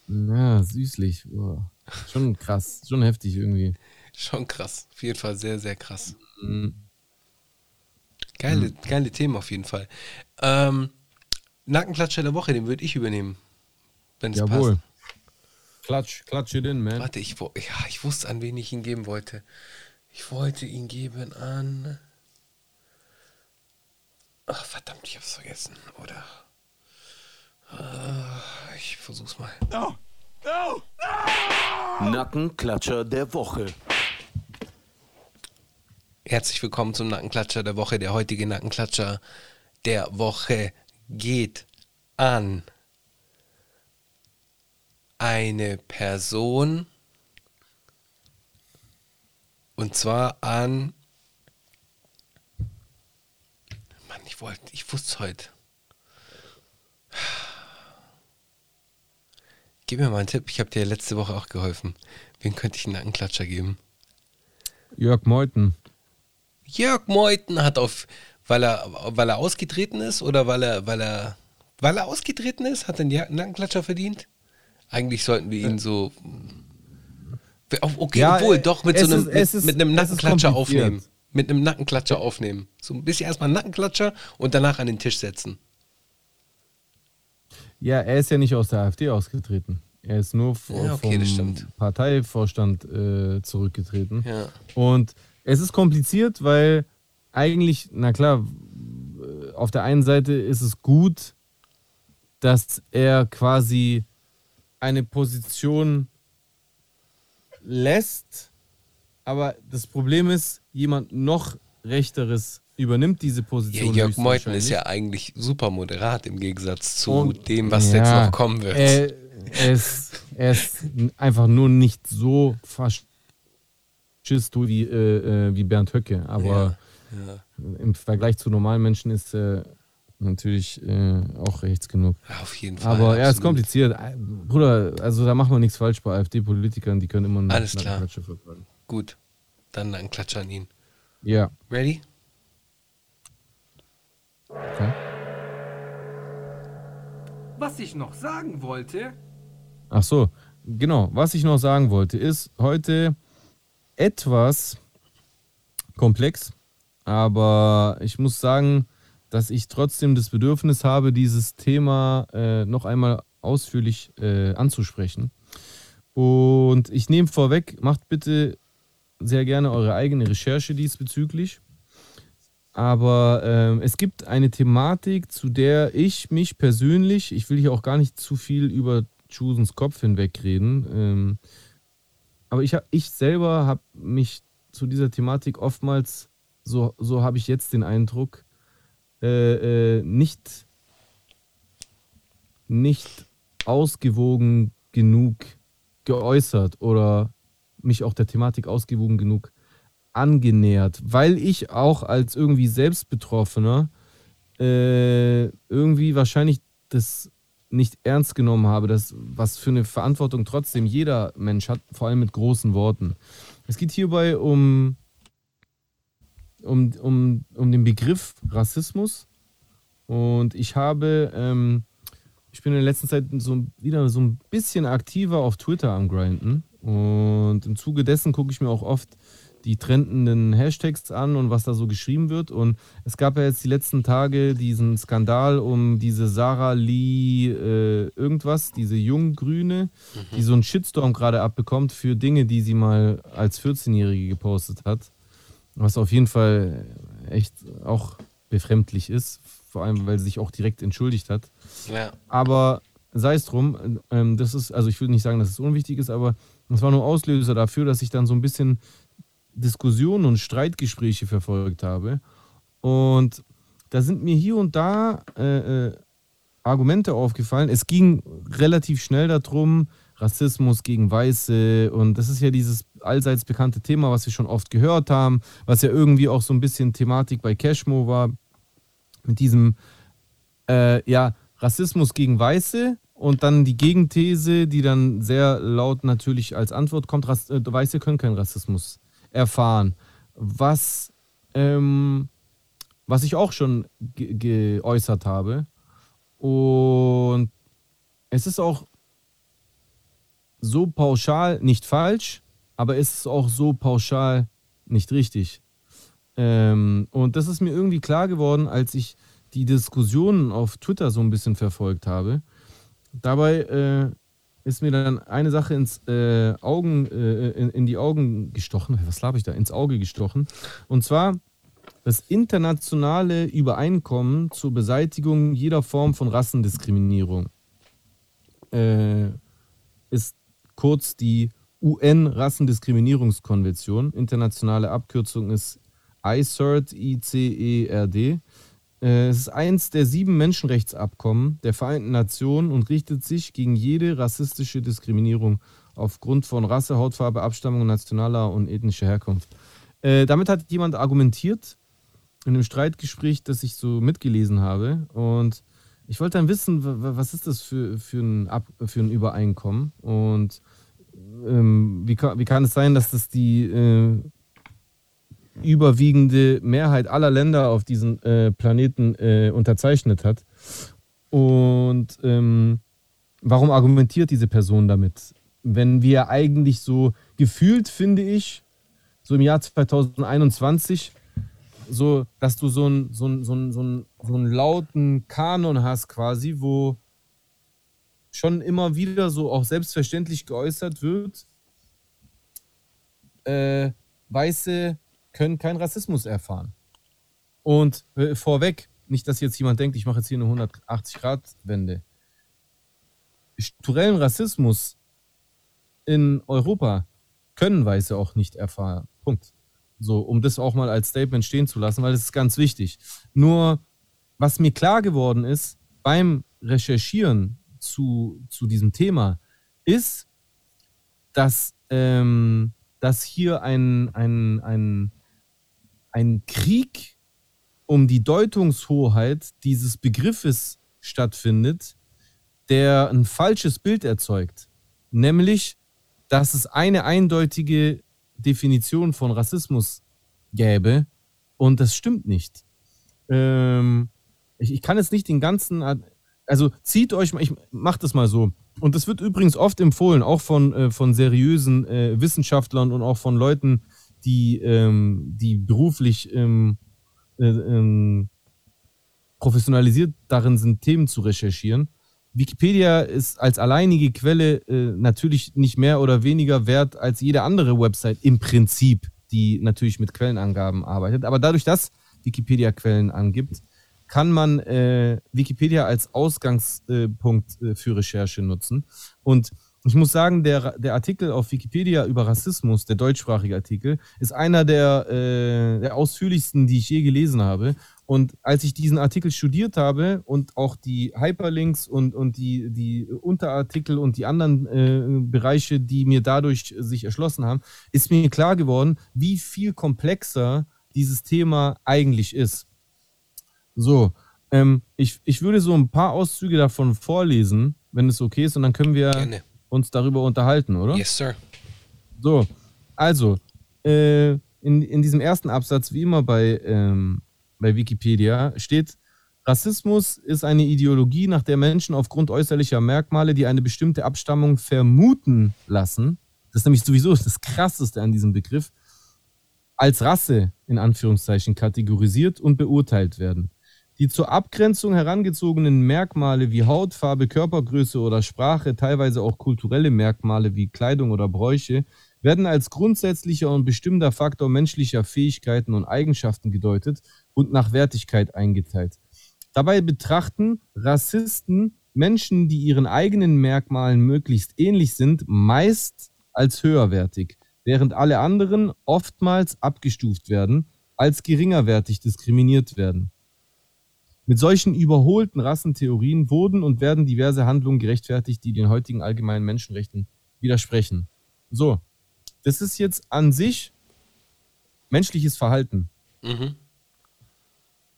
Ja, süßlich. Boah. Schon krass, schon heftig irgendwie. Schon krass. Auf jeden Fall sehr, sehr krass. Mhm. Geile, geile Themen auf jeden Fall. Ähm, Nackenklatscher der Woche, den würde ich übernehmen. Wenn es Jawohl. passt. Klatsch, klatsch it in, man. Warte, ich, ja, ich wusste, an wen ich ihn geben wollte. Ich wollte ihn geben an. Ach, verdammt, ich hab's vergessen. Oder. Äh, ich versuch's mal. Nackenklatscher der Woche. Herzlich willkommen zum Nackenklatscher der Woche. Der heutige Nackenklatscher der Woche geht an eine Person und zwar an Mann, ich wollte, ich wusste es heute. Gib mir mal einen Tipp, ich habe dir letzte Woche auch geholfen. Wen könnte ich einen Nackenklatscher geben? Jörg Meuthen. Jörg Meuthen hat auf, weil er, weil er ausgetreten ist oder weil er, weil er, weil er ausgetreten ist, hat er einen Nackenklatscher verdient? Eigentlich sollten wir ihn so, okay, Ja, obwohl, äh, doch mit so einem, ist- mit, ist- mit einem Nackenklatscher aufnehmen. Mit einem Nackenklatscher aufnehmen. So ein bisschen erstmal Nackenklatscher und danach an den Tisch setzen. Ja, er ist ja nicht aus der AfD ausgetreten. Er ist nur v- Ja, okay, vom. Parteivorstand äh, zurückgetreten. Ja. Und es ist kompliziert, weil eigentlich, na klar, äh, auf der einen Seite ist es gut, dass er quasi eine Position lässt, aber das Problem ist, jemand noch Rechteres übernimmt diese Ja, Position. Jörg Meuthen ist ja eigentlich super moderat im Gegensatz zu Und- dem, was ja, jetzt noch kommen wird. Er, er, ist, er ist einfach nur nicht so faschist wie, äh, äh, wie Bernd Höcke, aber ja. im Vergleich zu normalen Menschen ist er natürlich äh, auch rechts genug. Ja, auf jeden Fall. Aber er ist absolut. kompliziert. Äh, Bruder, also da machen wir nichts falsch bei AfD-Politikern, die können immer einen Alles klar. Nackenklatscher vertragen. Gut, dann ein Klatscher an ihn. Ja. Ready? Okay. Was ich noch sagen wollte, Ach so, genau. Was ich noch sagen wollte, ist heute etwas komplex, aber ich muss sagen, dass ich trotzdem das Bedürfnis habe, dieses Thema äh, noch einmal ausführlich äh, anzusprechen. Und ich nehme vorweg, macht bitte sehr gerne eure eigene Recherche diesbezüglich. Aber ähm, es gibt eine Thematik, zu der ich mich persönlich, ich will hier auch gar nicht zu viel über Chusens Kopf hinwegreden, ähm, aber ich, ich selber habe mich zu dieser Thematik oftmals so, so habe ich jetzt den Eindruck, äh, äh, nicht, nicht ausgewogen genug geäußert oder mich auch der Thematik ausgewogen genug angenähert, weil ich auch als irgendwie Selbstbetroffener äh, irgendwie wahrscheinlich das nicht ernst genommen habe, das, was für eine Verantwortung trotzdem jeder Mensch hat, vor allem mit großen Worten. Es geht hierbei um, um, um, um den Begriff Rassismus und ich habe, ähm, ich bin in der letzten Zeit so wieder so ein bisschen aktiver auf Twitter am Grinden und im Zuge dessen gucke ich mir auch oft die trendenden Hashtags an und was da so geschrieben wird. Und es gab ja jetzt die letzten Tage diesen Skandal um diese Sarah Lee äh, irgendwas, diese Junggrüne, mhm. die so einen Shitstorm gerade abbekommt für Dinge, die sie mal als 14-Jährige gepostet hat. Was auf jeden Fall echt auch befremdlich ist, vor allem weil sie sich auch direkt entschuldigt hat. Ja. Aber sei es drum, ähm, das ist, also ich würde nicht sagen, dass es unwichtig ist, aber es war nur Auslöser dafür, dass ich dann so ein bisschen Diskussionen und Streitgespräche verfolgt habe. Und da sind mir hier und da äh, äh, Argumente aufgefallen. Es ging relativ schnell darum, Rassismus gegen Weiße. Und das ist ja dieses allseits bekannte Thema, was wir schon oft gehört haben, was ja irgendwie auch so ein bisschen Thematik bei Cashmo war. Mit diesem, äh, ja, Rassismus gegen Weiße und dann die Gegenthese, die dann sehr laut natürlich als Antwort kommt: Rass äh, Weiße können keinen Rassismus erfahren. Was, ähm, was ich auch schon ge geäußert habe. Und es ist auch so pauschal nicht falsch, aber es ist auch so pauschal nicht richtig. Ähm, und das ist mir irgendwie klar geworden, als ich die Diskussionen auf Twitter so ein bisschen verfolgt habe. Dabei äh, ist mir dann eine Sache ins äh, Augen, äh, in, in, die Augen gestochen. Was habe ich da? Ins Auge gestochen. Und zwar das internationale Übereinkommen zur Beseitigung jeder Form von Rassendiskriminierung äh, ist kurz die UN-Rassendiskriminierungskonvention. Internationale Abkürzung ist ICERD, I-C-E-R-D. Äh, es ist eins der sieben Menschenrechtsabkommen der Vereinten Nationen und richtet sich gegen jede rassistische Diskriminierung aufgrund von Rasse, Hautfarbe, Abstammung, nationaler und ethnischer Herkunft. Äh, damit hat jemand argumentiert in einem Streitgespräch, das ich so mitgelesen habe. Und ich wollte dann wissen, was ist das für, für, ein, Ab, für ein Übereinkommen? Und ähm, wie, kann, wie kann es sein, dass das die äh, überwiegende Mehrheit aller Länder auf diesem äh, Planeten äh, unterzeichnet hat. Und ähm, warum argumentiert diese Person damit? Wenn wir eigentlich so gefühlt, finde ich, so im Jahr 2021, so, dass du so einen so so ein, so ein, so einen lauten Kanon hast quasi, wo schon immer wieder so auch selbstverständlich geäußert wird, äh, weiße können keinen Rassismus erfahren. Und äh, vorweg, nicht, dass jetzt jemand denkt, ich mache jetzt hier eine 180-Grad-Wende. Strukturellen Rassismus in Europa können Weiße auch nicht erfahren. Punkt. So, um das auch mal als Statement stehen zu lassen, weil das ist ganz wichtig. Nur, was mir klar geworden ist beim Recherchieren zu, zu diesem Thema, ist, dass, ähm, dass hier ein, ein, ein, ein Krieg um die Deutungshoheit dieses Begriffes stattfindet, der ein falsches Bild erzeugt. Nämlich, dass es eine eindeutige Definition von Rassismus gäbe. Und das stimmt nicht. Ähm, ich, ich, kann jetzt nicht den ganzen. Also zieht euch mal, ich mach das mal so. Und das wird übrigens oft empfohlen, auch von, äh, von seriösen äh, Wissenschaftlern und auch von Leuten, die, ähm, die beruflich ähm, äh, ähm, professionalisiert darin sind, Themen zu recherchieren. Wikipedia ist als alleinige Quelle äh, natürlich nicht mehr oder weniger wert als jede andere Website im Prinzip, die natürlich mit Quellenangaben arbeitet. Aber dadurch, dass Wikipedia Quellen angibt, kann man äh, Wikipedia als Ausgangspunkt äh, für Recherche nutzen. Und Ich muss sagen, der, der Artikel auf Wikipedia über Rassismus, der deutschsprachige Artikel, ist einer der, äh, der ausführlichsten, die ich je gelesen habe. Und als ich diesen Artikel studiert habe und auch die Hyperlinks und, und die, die Unterartikel und die anderen äh, Bereiche, die mir dadurch sich erschlossen haben, ist mir klar geworden, wie viel komplexer dieses Thema eigentlich ist. So, ähm, ich, ich würde so ein paar Auszüge davon vorlesen, wenn es okay ist, und dann können wir Gerne. uns darüber unterhalten, oder? Yes, sir. So, also, äh, in, in diesem ersten Absatz, wie immer bei, ähm, bei Wikipedia, steht, Rassismus ist eine Ideologie, nach der Menschen aufgrund äußerlicher Merkmale, die eine bestimmte Abstammung vermuten lassen, das ist nämlich sowieso das Krasseste an diesem Begriff, als Rasse in Anführungszeichen kategorisiert und beurteilt werden. Die zur Abgrenzung herangezogenen Merkmale wie Hautfarbe, Körpergröße oder Sprache, teilweise auch kulturelle Merkmale wie Kleidung oder Bräuche, werden als grundsätzlicher und bestimmter Faktor menschlicher Fähigkeiten und Eigenschaften gedeutet und nach Wertigkeit eingeteilt. Dabei betrachten Rassisten Menschen, die ihren eigenen Merkmalen möglichst ähnlich sind, meist als höherwertig, während alle anderen oftmals abgestuft werden, als geringerwertig diskriminiert werden. Mit solchen überholten Rassentheorien wurden und werden diverse Handlungen gerechtfertigt, die den heutigen allgemeinen Menschenrechten widersprechen. So, das ist jetzt an sich menschliches Verhalten. Mhm.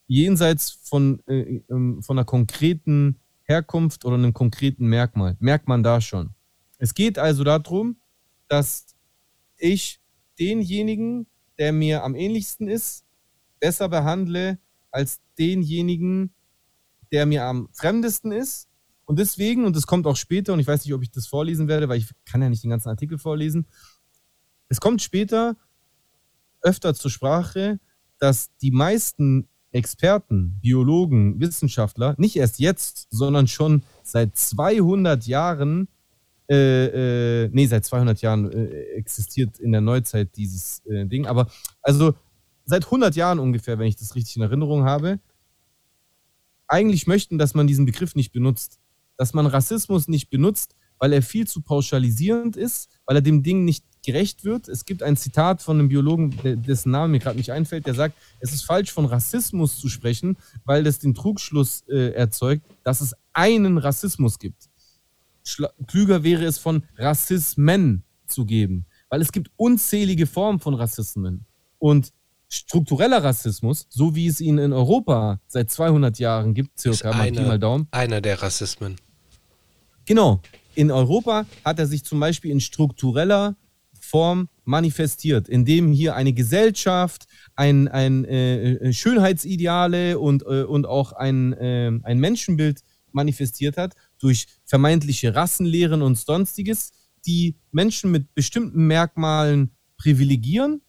Jenseits von, äh, ähm, von einer konkreten Herkunft oder einem konkreten Merkmal. Merkt man da schon. Es geht also darum, dass ich denjenigen, der mir am ähnlichsten ist, besser behandle als denjenigen, der mir am fremdesten ist. Und deswegen, und das kommt auch später, und ich weiß nicht, ob ich das vorlesen werde, weil ich kann ja nicht den ganzen Artikel vorlesen. Es kommt später öfter zur Sprache, dass die meisten Experten, Biologen, Wissenschaftler, nicht erst jetzt, sondern schon seit 200 Jahren, äh, äh, nee, seit 200 Jahren äh, existiert in der Neuzeit dieses äh, Ding, aber also seit 100 Jahren ungefähr, wenn ich das richtig in Erinnerung habe, eigentlich möchten, dass man diesen Begriff nicht benutzt. Dass man Rassismus nicht benutzt, weil er viel zu pauschalisierend ist, weil er dem Ding nicht gerecht wird. Es gibt ein Zitat von einem Biologen, dessen Name mir gerade nicht einfällt, der sagt, es ist falsch von Rassismus zu sprechen, weil das den Trugschluss äh, erzeugt, dass es einen Rassismus gibt. Schla klüger wäre es von Rassismen zu geben, weil es gibt unzählige Formen von Rassismen. Und struktureller Rassismus, so wie es ihn in Europa seit 200 Jahren gibt, circa mal Pi mal einer, Daumen, einer der Rassismen. Genau. In Europa hat er sich zum Beispiel in struktureller Form manifestiert, indem hier eine Gesellschaft, ein, ein äh, äh, Schönheitsideale und, äh, und auch ein, äh, ein Menschenbild manifestiert hat durch vermeintliche Rassenlehren und sonstiges, die Menschen mit bestimmten Merkmalen privilegieren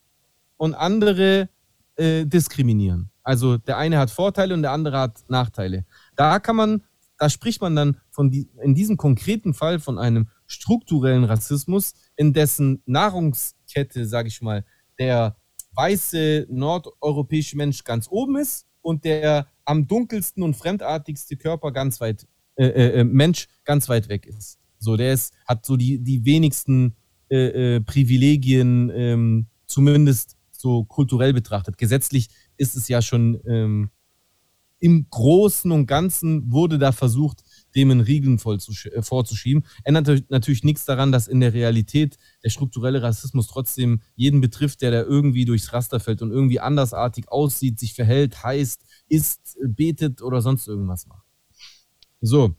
und andere äh, diskriminieren. Also der eine hat Vorteile und der andere hat Nachteile. Da kann man, da spricht man dann von die, in diesem konkreten Fall von einem strukturellen Rassismus, in dessen Nahrungskette, sage ich mal, der weiße nordeuropäische Mensch ganz oben ist und der am dunkelsten und fremdartigste Körper ganz weit äh, äh, äh, Mensch ganz weit weg ist. So, der ist, hat so die, die wenigsten äh, äh, Privilegien, ähm, zumindest so kulturell betrachtet. Gesetzlich ist es ja schon ähm, im Großen und Ganzen wurde da versucht, dem einen Riegel äh, vorzuschieben. Ändert natürlich- natürlich nichts daran, dass in der Realität der strukturelle Rassismus trotzdem jeden betrifft, der da irgendwie durchs Raster fällt und irgendwie andersartig aussieht, sich verhält, heißt, isst, äh, betet oder sonst irgendwas macht. So.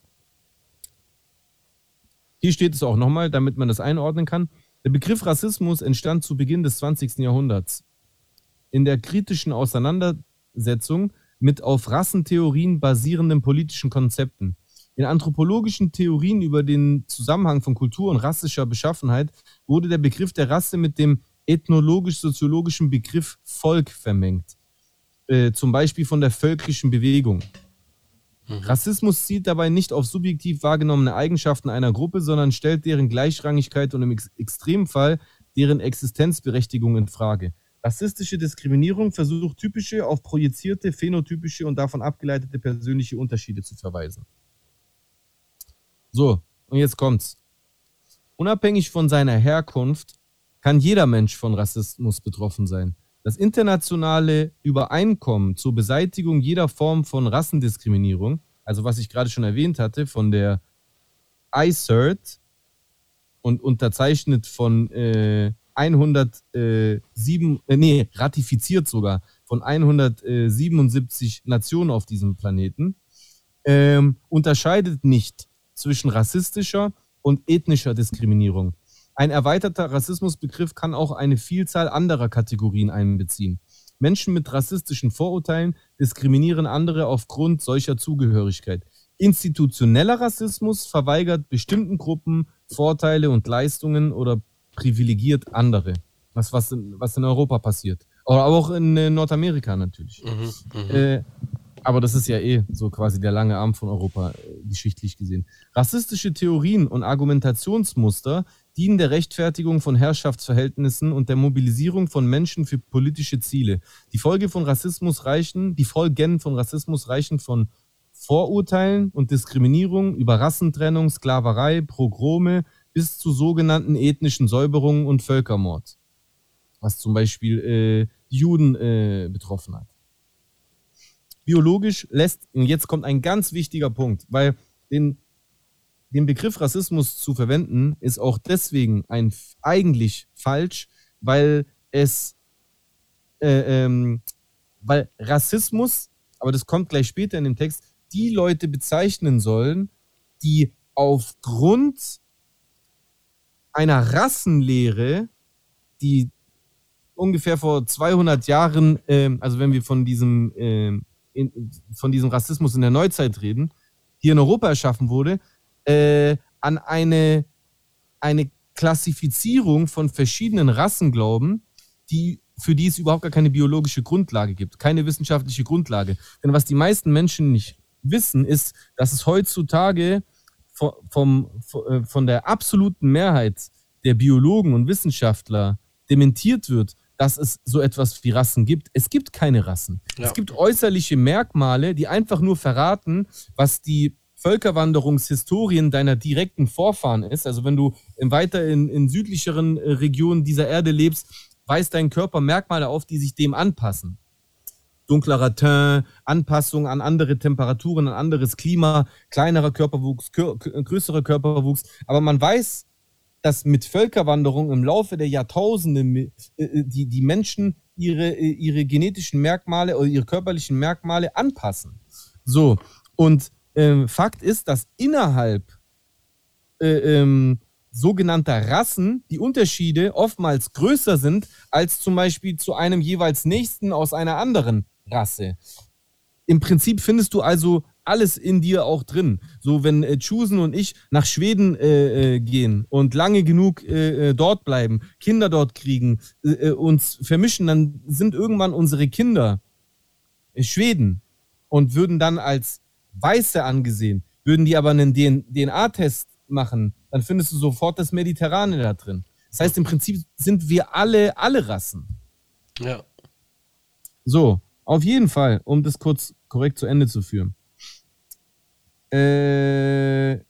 Hier steht es auch nochmal, damit man das einordnen kann. Der Begriff Rassismus entstand zu Beginn des 20. Jahrhunderts. In der kritischen Auseinandersetzung mit auf Rassentheorien basierenden politischen Konzepten. In anthropologischen Theorien über den Zusammenhang von Kultur und rassischer Beschaffenheit wurde der Begriff der Rasse mit dem ethnologisch-soziologischen Begriff Volk vermengt. Äh, zum Beispiel von der völkischen Bewegung. Rassismus zielt dabei nicht auf subjektiv wahrgenommene Eigenschaften einer Gruppe, sondern stellt deren Gleichrangigkeit und im Ex Extremfall deren Existenzberechtigung in Frage. Rassistische Diskriminierung versucht typische auf projizierte, phänotypische und davon abgeleitete persönliche Unterschiede zu verweisen. So, und jetzt kommt's. Unabhängig von seiner Herkunft kann jeder Mensch von Rassismus betroffen sein. Das internationale Übereinkommen zur Beseitigung jeder Form von Rassendiskriminierung, also was ich gerade schon erwähnt hatte, von der ICERT und unterzeichnet von äh, 107, äh, nee, ratifiziert sogar von 177 Nationen auf diesem Planeten, ähm, unterscheidet nicht zwischen rassistischer und ethnischer Diskriminierung. Ein erweiterter Rassismusbegriff kann auch eine Vielzahl anderer Kategorien einbeziehen. Menschen mit rassistischen Vorurteilen diskriminieren andere aufgrund solcher Zugehörigkeit. Institutioneller Rassismus verweigert bestimmten Gruppen Vorteile und Leistungen oder privilegiert andere. Was, was, in, was in Europa passiert. Aber auch in äh, Nordamerika natürlich. Mhm, Äh, aber das ist ja eh so quasi der lange Arm von Europa, äh, geschichtlich gesehen. Rassistische Theorien und Argumentationsmuster dienen der Rechtfertigung von Herrschaftsverhältnissen und der Mobilisierung von Menschen für politische Ziele. Die Folge von Rassismus reichen, die Folgen von Rassismus reichen von Vorurteilen und Diskriminierung über Rassentrennung, Sklaverei, Progrome bis zu sogenannten ethnischen Säuberungen und Völkermord, was zum Beispiel äh, die Juden äh, betroffen hat. Biologisch lässt, und jetzt kommt ein ganz wichtiger Punkt, weil den, den Begriff Rassismus zu verwenden, ist auch deswegen ein, eigentlich falsch, weil es, äh, ähm, weil Rassismus, aber das kommt gleich später in dem Text, die Leute bezeichnen sollen, die aufgrund einer Rassenlehre, die ungefähr vor 200 Jahren, ähm, also wenn wir von diesem, ähm, in, von diesem Rassismus in der Neuzeit reden, hier in Europa erschaffen wurde, äh, an eine, eine Klassifizierung von verschiedenen Rassen glauben, die, für die es überhaupt gar keine biologische Grundlage gibt, keine wissenschaftliche Grundlage. Denn was die meisten Menschen nicht wissen, ist, dass es heutzutage vom, vom, äh, von der absoluten Mehrheit der Biologen und Wissenschaftler dementiert wird, dass es so etwas wie Rassen gibt. Es gibt keine Rassen. Ja. Es gibt äußerliche Merkmale, die einfach nur verraten, was die Völkerwanderungshistorien deiner direkten Vorfahren ist. Also wenn du weiter in, in südlicheren äh, Regionen dieser Erde lebst, weist dein Körper Merkmale auf, die sich dem anpassen dunklerer Teint, Anpassung an andere Temperaturen, an anderes Klima, kleinerer Körperwuchs, kür größerer Körperwuchs. Aber man weiß, dass mit Völkerwanderung im Laufe der Jahrtausende äh, äh, die, die Menschen ihre, äh, ihre genetischen Merkmale oder ihre körperlichen Merkmale anpassen. So, und ähm, Fakt ist, dass innerhalb äh, ähm, sogenannter Rassen die Unterschiede oftmals größer sind als zum Beispiel zu einem jeweils nächsten aus einer anderen Rasse. Im Prinzip findest du also alles in dir auch drin. So, wenn äh, Chusen und ich nach Schweden äh, äh, gehen und lange genug äh, äh dort bleiben, Kinder dort kriegen, äh, uns vermischen, dann sind irgendwann unsere Kinder Schweden und würden dann als Weiße angesehen. Würden die aber einen DNA-Test machen, dann findest du sofort das Mediterrane da drin. Das heißt, im Prinzip sind wir alle, alle Rassen. Ja. So, auf jeden Fall, um das kurz korrekt zu Ende zu führen. Äh,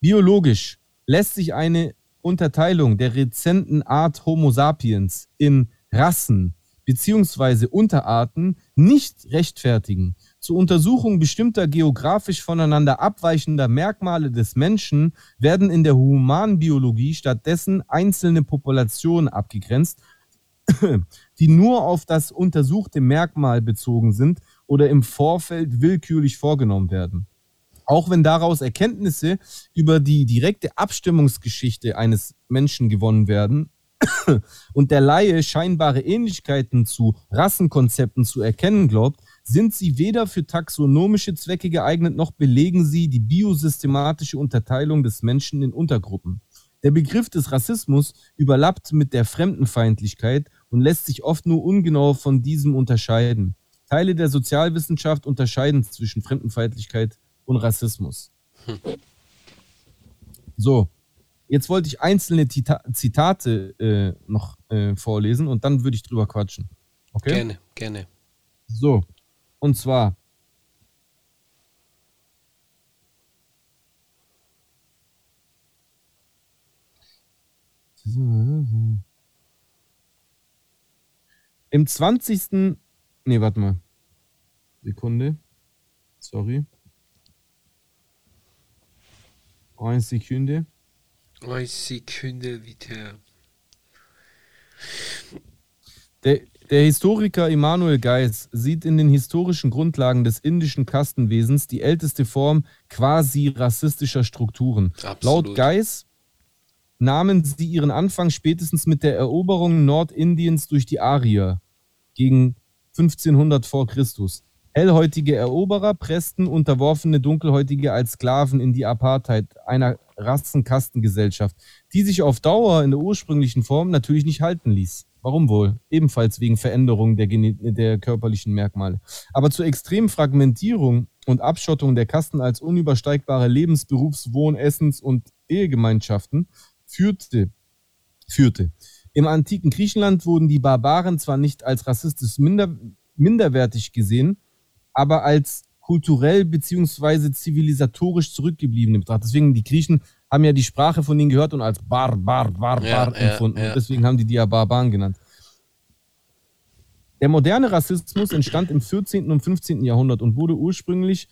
biologisch lässt sich eine Unterteilung der rezenten Art Homo sapiens in Rassen bzw. Unterarten nicht rechtfertigen. Zur Untersuchung bestimmter geografisch voneinander abweichender Merkmale des Menschen werden in der Humanbiologie stattdessen einzelne Populationen abgegrenzt, die nur auf das untersuchte Merkmal bezogen sind oder im Vorfeld willkürlich vorgenommen werden. Auch wenn daraus Erkenntnisse über die direkte Abstimmungsgeschichte eines Menschen gewonnen werden und der Laie scheinbare Ähnlichkeiten zu Rassenkonzepten zu erkennen glaubt, sind sie weder für taxonomische Zwecke geeignet, noch belegen sie die biosystematische Unterteilung des Menschen in Untergruppen. Der Begriff des Rassismus überlappt mit der Fremdenfeindlichkeit und lässt sich oft nur ungenau von diesem unterscheiden. Teile der Sozialwissenschaft unterscheiden zwischen Fremdenfeindlichkeit und Rassismus. So, jetzt wollte ich einzelne Tita Zitate äh, noch äh, vorlesen und dann würde ich drüber quatschen. Okay? Gerne, gerne. So, und zwar. Im 20. Nee, warte mal. Sekunde. Sorry. Eine Sekunde. Eine Sekunde wieder. Der, der Historiker Immanuel Geis sieht in den historischen Grundlagen des indischen Kastenwesens die älteste Form quasi rassistischer Strukturen. Absolut. Laut Geis nahmen sie ihren Anfang spätestens mit der Eroberung Nordindiens durch die Arier gegen 1500 vor Christus. Hellhäutige Eroberer pressten unterworfene Dunkelhäutige als Sklaven in die Apartheid einer Rassenkastengesellschaft, die sich auf Dauer in der ursprünglichen Form natürlich nicht halten ließ. Warum wohl? Ebenfalls wegen Veränderung der, der körperlichen Merkmale. Aber zur extremen Fragmentierung und Abschottung der Kasten als unübersteigbare Lebens-, Berufs-, Wohn-, Essens- und Ehegemeinschaften führte, führte. Im antiken Griechenland wurden die Barbaren zwar nicht als rassistisch minder, minderwertig gesehen, aber als kulturell beziehungsweise zivilisatorisch zurückgebliebene betrachtet. Deswegen, die Griechen haben ja die Sprache von ihnen gehört und als Bar, Bar, Bar, Ja, Bar ja, empfunden. ja. Und deswegen haben die die ja Barbaren genannt. Der moderne Rassismus entstand im 14. und 15. Jahrhundert und wurde ursprünglich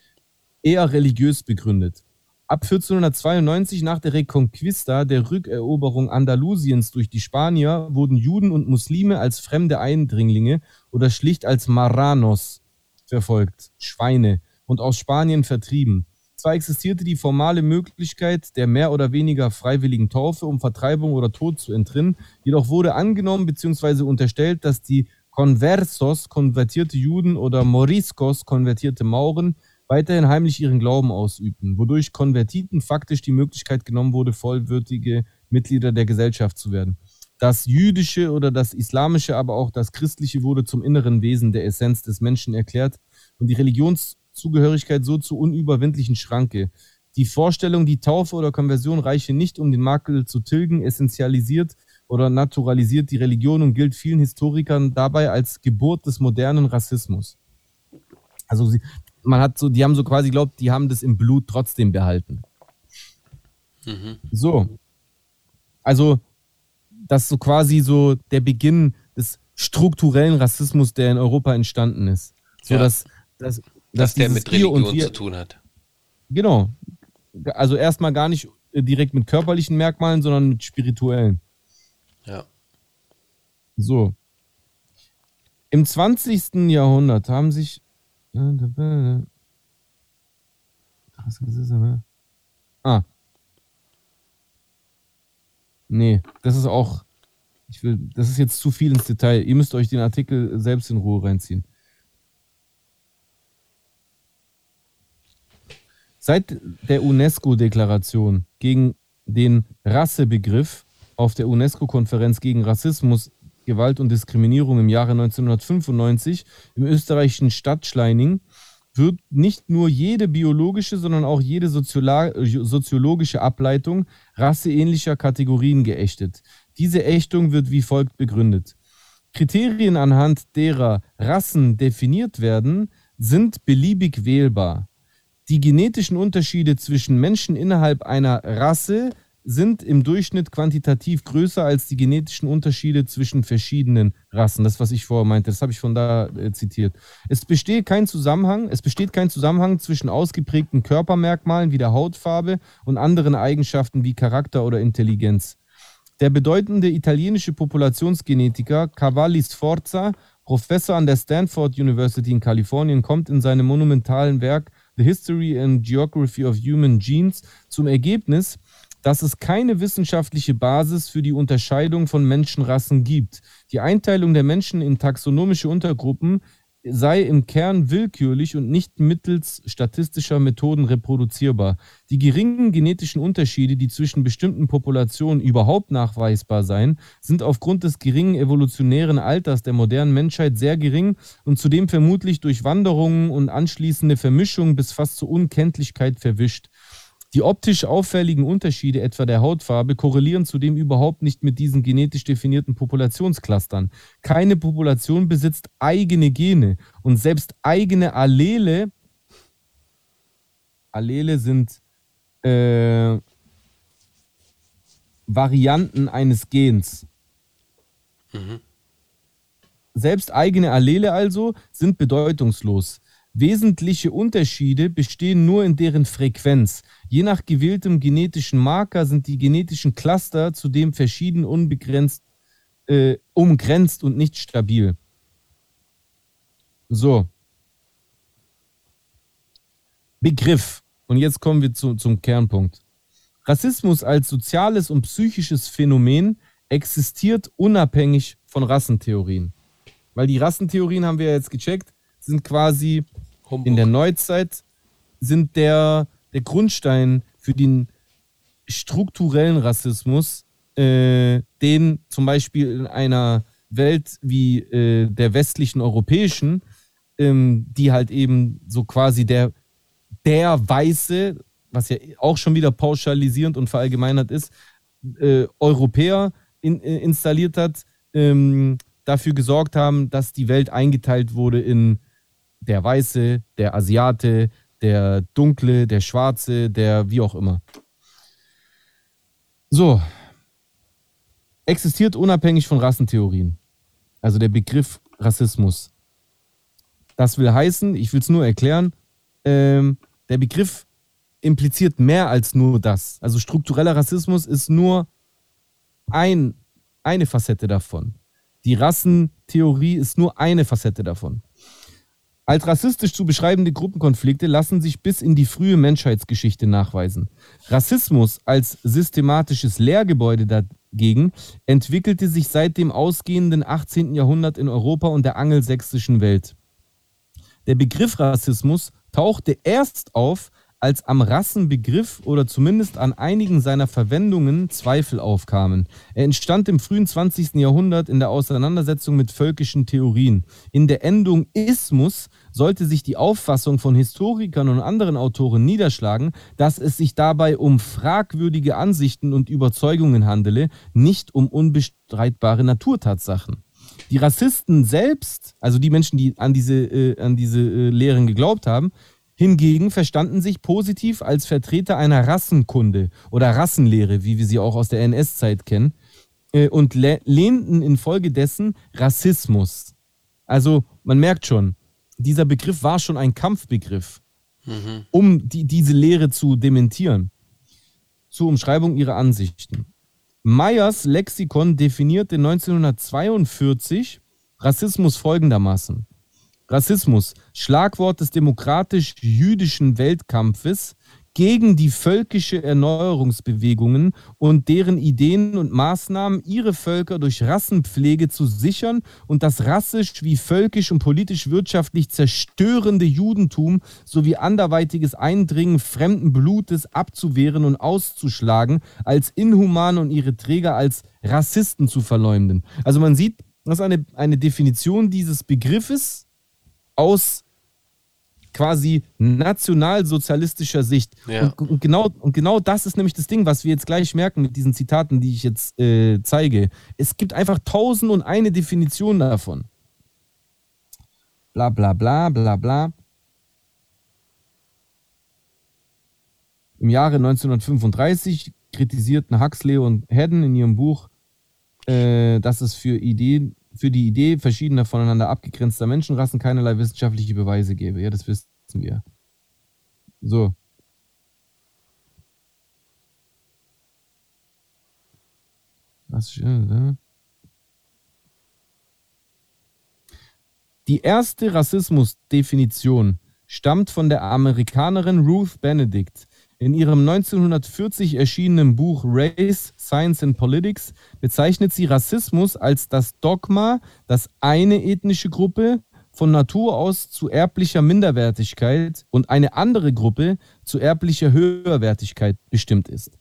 eher religiös begründet. Ab 1492 nach der Reconquista, der Rückeroberung Andalusiens durch die Spanier, wurden Juden und Muslime als fremde Eindringlinge oder schlicht als Marranos verfolgt, Schweine, und aus Spanien vertrieben. Zwar existierte die formale Möglichkeit der mehr oder weniger freiwilligen Taufe, um Vertreibung oder Tod zu entrinnen, jedoch wurde angenommen bzw. unterstellt, dass die Conversos, konvertierte Juden oder Moriscos, konvertierte Mauren, weiterhin heimlich ihren Glauben ausübten, wodurch Konvertiten faktisch die Möglichkeit genommen wurde, vollwürdige Mitglieder der Gesellschaft zu werden. Das Jüdische oder das Islamische, aber auch das Christliche wurde zum inneren Wesen der Essenz des Menschen erklärt und die Religionszugehörigkeit so zur unüberwindlichen Schranke. Die Vorstellung, die Taufe oder Konversion reiche nicht, um den Makel zu tilgen, essentialisiert oder naturalisiert die Religion und gilt vielen Historikern dabei als Geburt des modernen Rassismus. Also sie, man hat so, die haben so quasi glaubt, die haben das im Blut trotzdem behalten. So. Also, das ist so quasi so der Beginn des strukturellen Rassismus, der in Europa entstanden ist. So, Ja. dass, dass, dass, Dass der mit Religion Wir- zu tun hat. Genau. Also erstmal gar nicht äh, direkt mit körperlichen Merkmalen, sondern mit spirituellen. Ja. So. Im 20. Jahrhundert haben sich. Ah. Nee, das ist auch. Ich will, das ist jetzt zu viel ins Detail. Ihr müsst euch den Artikel selbst in Ruhe reinziehen. Seit der UNESCO-Deklaration gegen den Rassebegriff auf der UNESCO-Konferenz gegen Rassismus, Gewalt und Diskriminierung im Jahre 1995 im österreichischen Stadt Schleining wird nicht nur jede biologische, sondern auch jede soziologische Ableitung rasseähnlicher Kategorien geächtet. Diese Ächtung wird wie folgt begründet. Kriterien, anhand derer Rassen definiert werden, sind beliebig wählbar. Die genetischen Unterschiede zwischen Menschen innerhalb einer Rasse sind im Durchschnitt quantitativ größer als die genetischen Unterschiede zwischen verschiedenen Rassen. Das, was ich vorher meinte, das habe ich von da äh, zitiert. Es besteht kein Zusammenhang, es besteht kein Zusammenhang zwischen ausgeprägten Körpermerkmalen wie der Hautfarbe und anderen Eigenschaften wie Charakter oder Intelligenz. Der bedeutende italienische Populationsgenetiker Cavalli Sforza, Professor an der Stanford University in Kalifornien, kommt in seinem monumentalen Werk The History and Geography of Human Genes zum Ergebnis, dass es keine wissenschaftliche Basis für die Unterscheidung von Menschenrassen gibt. Die Einteilung der Menschen in taxonomische Untergruppen sei im Kern willkürlich und nicht mittels statistischer Methoden reproduzierbar. Die geringen genetischen Unterschiede, die zwischen bestimmten Populationen überhaupt nachweisbar seien, sind aufgrund des geringen evolutionären Alters der modernen Menschheit sehr gering und zudem vermutlich durch Wanderungen und anschließende Vermischungen bis fast zur Unkenntlichkeit verwischt. Die optisch auffälligen Unterschiede etwa der Hautfarbe korrelieren zudem überhaupt nicht mit diesen genetisch definierten Populationsclustern. Keine Population besitzt eigene Gene und selbst eigene Allele, Allele sind äh, Varianten eines Gens. Selbst eigene Allele also sind bedeutungslos. Wesentliche Unterschiede bestehen nur in deren Frequenz. Je nach gewähltem genetischen Marker sind die genetischen Cluster zudem verschieden unbegrenzt äh, umgrenzt und nicht stabil. So. Begriff. Und jetzt kommen wir zu, zum Kernpunkt. Rassismus als soziales und psychisches Phänomen existiert unabhängig von Rassentheorien. Weil die Rassentheorien haben wir jetzt gecheckt, sind quasi Humbug. in der Neuzeit sind der, der Grundstein für den strukturellen Rassismus, äh, den zum Beispiel in einer Welt wie äh, der westlichen europäischen, ähm, die halt eben so quasi der, der Weiße, was ja auch schon wieder pauschalisierend und verallgemeinert ist, äh, Europäer in, äh, installiert hat, ähm, dafür gesorgt haben, dass die Welt eingeteilt wurde in der Weiße, der Asiate, der Dunkle, der Schwarze, der wie auch immer. So. Existiert unabhängig von Rassentheorien. Also der Begriff Rassismus. Das will heißen, ich will es nur erklären, ähm, der Begriff impliziert mehr als nur das. Also struktureller Rassismus ist nur ein, eine Facette davon. Die Rassentheorie ist nur eine Facette davon. Als rassistisch zu beschreibende Gruppenkonflikte lassen sich bis in die frühe Menschheitsgeschichte nachweisen. Rassismus als systematisches Lehrgebäude dagegen entwickelte sich seit dem ausgehenden 18. Jahrhundert in Europa und der angelsächsischen Welt. Der Begriff Rassismus tauchte erst auf, als am Rassenbegriff oder zumindest an einigen seiner Verwendungen Zweifel aufkamen. Er entstand im frühen 20. Jahrhundert in der Auseinandersetzung mit völkischen Theorien. In der Endung Ismus sollte sich die Auffassung von Historikern und anderen Autoren niederschlagen, dass es sich dabei um fragwürdige Ansichten und Überzeugungen handele, nicht um unbestreitbare Naturtatsachen. Die Rassisten selbst, also die Menschen, die an diese, äh, an diese äh, Lehren geglaubt haben, hingegen verstanden sich positiv als Vertreter einer Rassenkunde oder Rassenlehre, wie wir sie auch aus der NS-Zeit kennen, äh, und le- lehnten infolgedessen Rassismus. Also man merkt schon, dieser Begriff war schon ein Kampfbegriff, um die, diese Lehre zu dementieren. Zur Umschreibung ihrer Ansichten. Meyers Lexikon definierte 1942 Rassismus folgendermaßen. Rassismus, Schlagwort des demokratisch-jüdischen Weltkampfes gegen die völkische Erneuerungsbewegungen und deren Ideen und Maßnahmen, ihre Völker durch Rassenpflege zu sichern und das rassisch wie völkisch und politisch-wirtschaftlich zerstörende Judentum sowie anderweitiges Eindringen fremden Blutes abzuwehren und auszuschlagen, als inhuman und ihre Träger als Rassisten zu verleumden. Also man sieht, das ist eine, eine Definition dieses Begriffes aus quasi nationalsozialistischer Sicht. Ja. Und, und, genau, und genau das ist nämlich das Ding, was wir jetzt gleich merken mit diesen Zitaten, die ich jetzt äh, zeige. Es gibt einfach tausend und eine Definition davon. Bla bla bla bla bla. Im Jahre 1935 kritisierten Huxley und Haddon in ihrem Buch, äh, dass es für Ideen für die Idee verschiedener voneinander abgegrenzter Menschenrassen keinerlei wissenschaftliche Beweise gäbe. Ja, das wissen wir. So. Was, äh, die erste Rassismusdefinition stammt von der Amerikanerin Ruth Benedict. In ihrem 1940 erschienenen Buch Race, Science and Politics bezeichnet sie Rassismus als das Dogma, dass eine ethnische Gruppe von Natur aus zu erblicher Minderwertigkeit und eine andere Gruppe zu erblicher Höherwertigkeit bestimmt ist.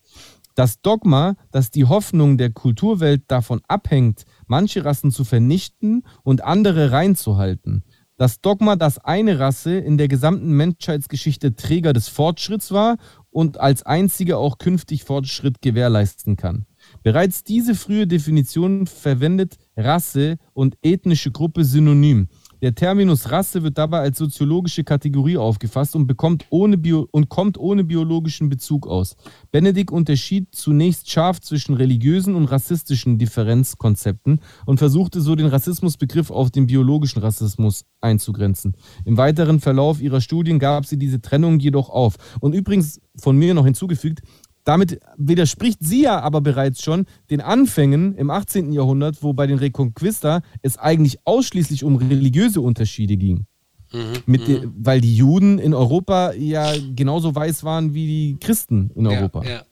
Das Dogma, dass die Hoffnung der Kulturwelt davon abhängt, manche Rassen zu vernichten und andere reinzuhalten. Das Dogma, dass eine Rasse in der gesamten Menschheitsgeschichte Träger des Fortschritts war und als einzige auch künftig Fortschritt gewährleisten kann. Bereits diese frühe Definition verwendet Rasse und ethnische Gruppe synonym. Der Terminus Rasse wird dabei als soziologische Kategorie aufgefasst und, bekommt ohne Bio und kommt ohne biologischen Bezug aus. Benedikt unterschied zunächst scharf zwischen religiösen und rassistischen Differenzkonzepten und versuchte so den Rassismusbegriff auf den biologischen Rassismus einzugrenzen. Im weiteren Verlauf ihrer Studien gab sie diese Trennung jedoch auf. Und übrigens von mir noch hinzugefügt, damit widerspricht sie ja aber bereits schon den Anfängen im 18. Jahrhundert, wo bei den Reconquista es eigentlich ausschließlich um religiöse Unterschiede ging. Mhm, die, mhm. weil die Juden in Europa ja genauso weiß waren wie die Christen in Europa. Ja, ja.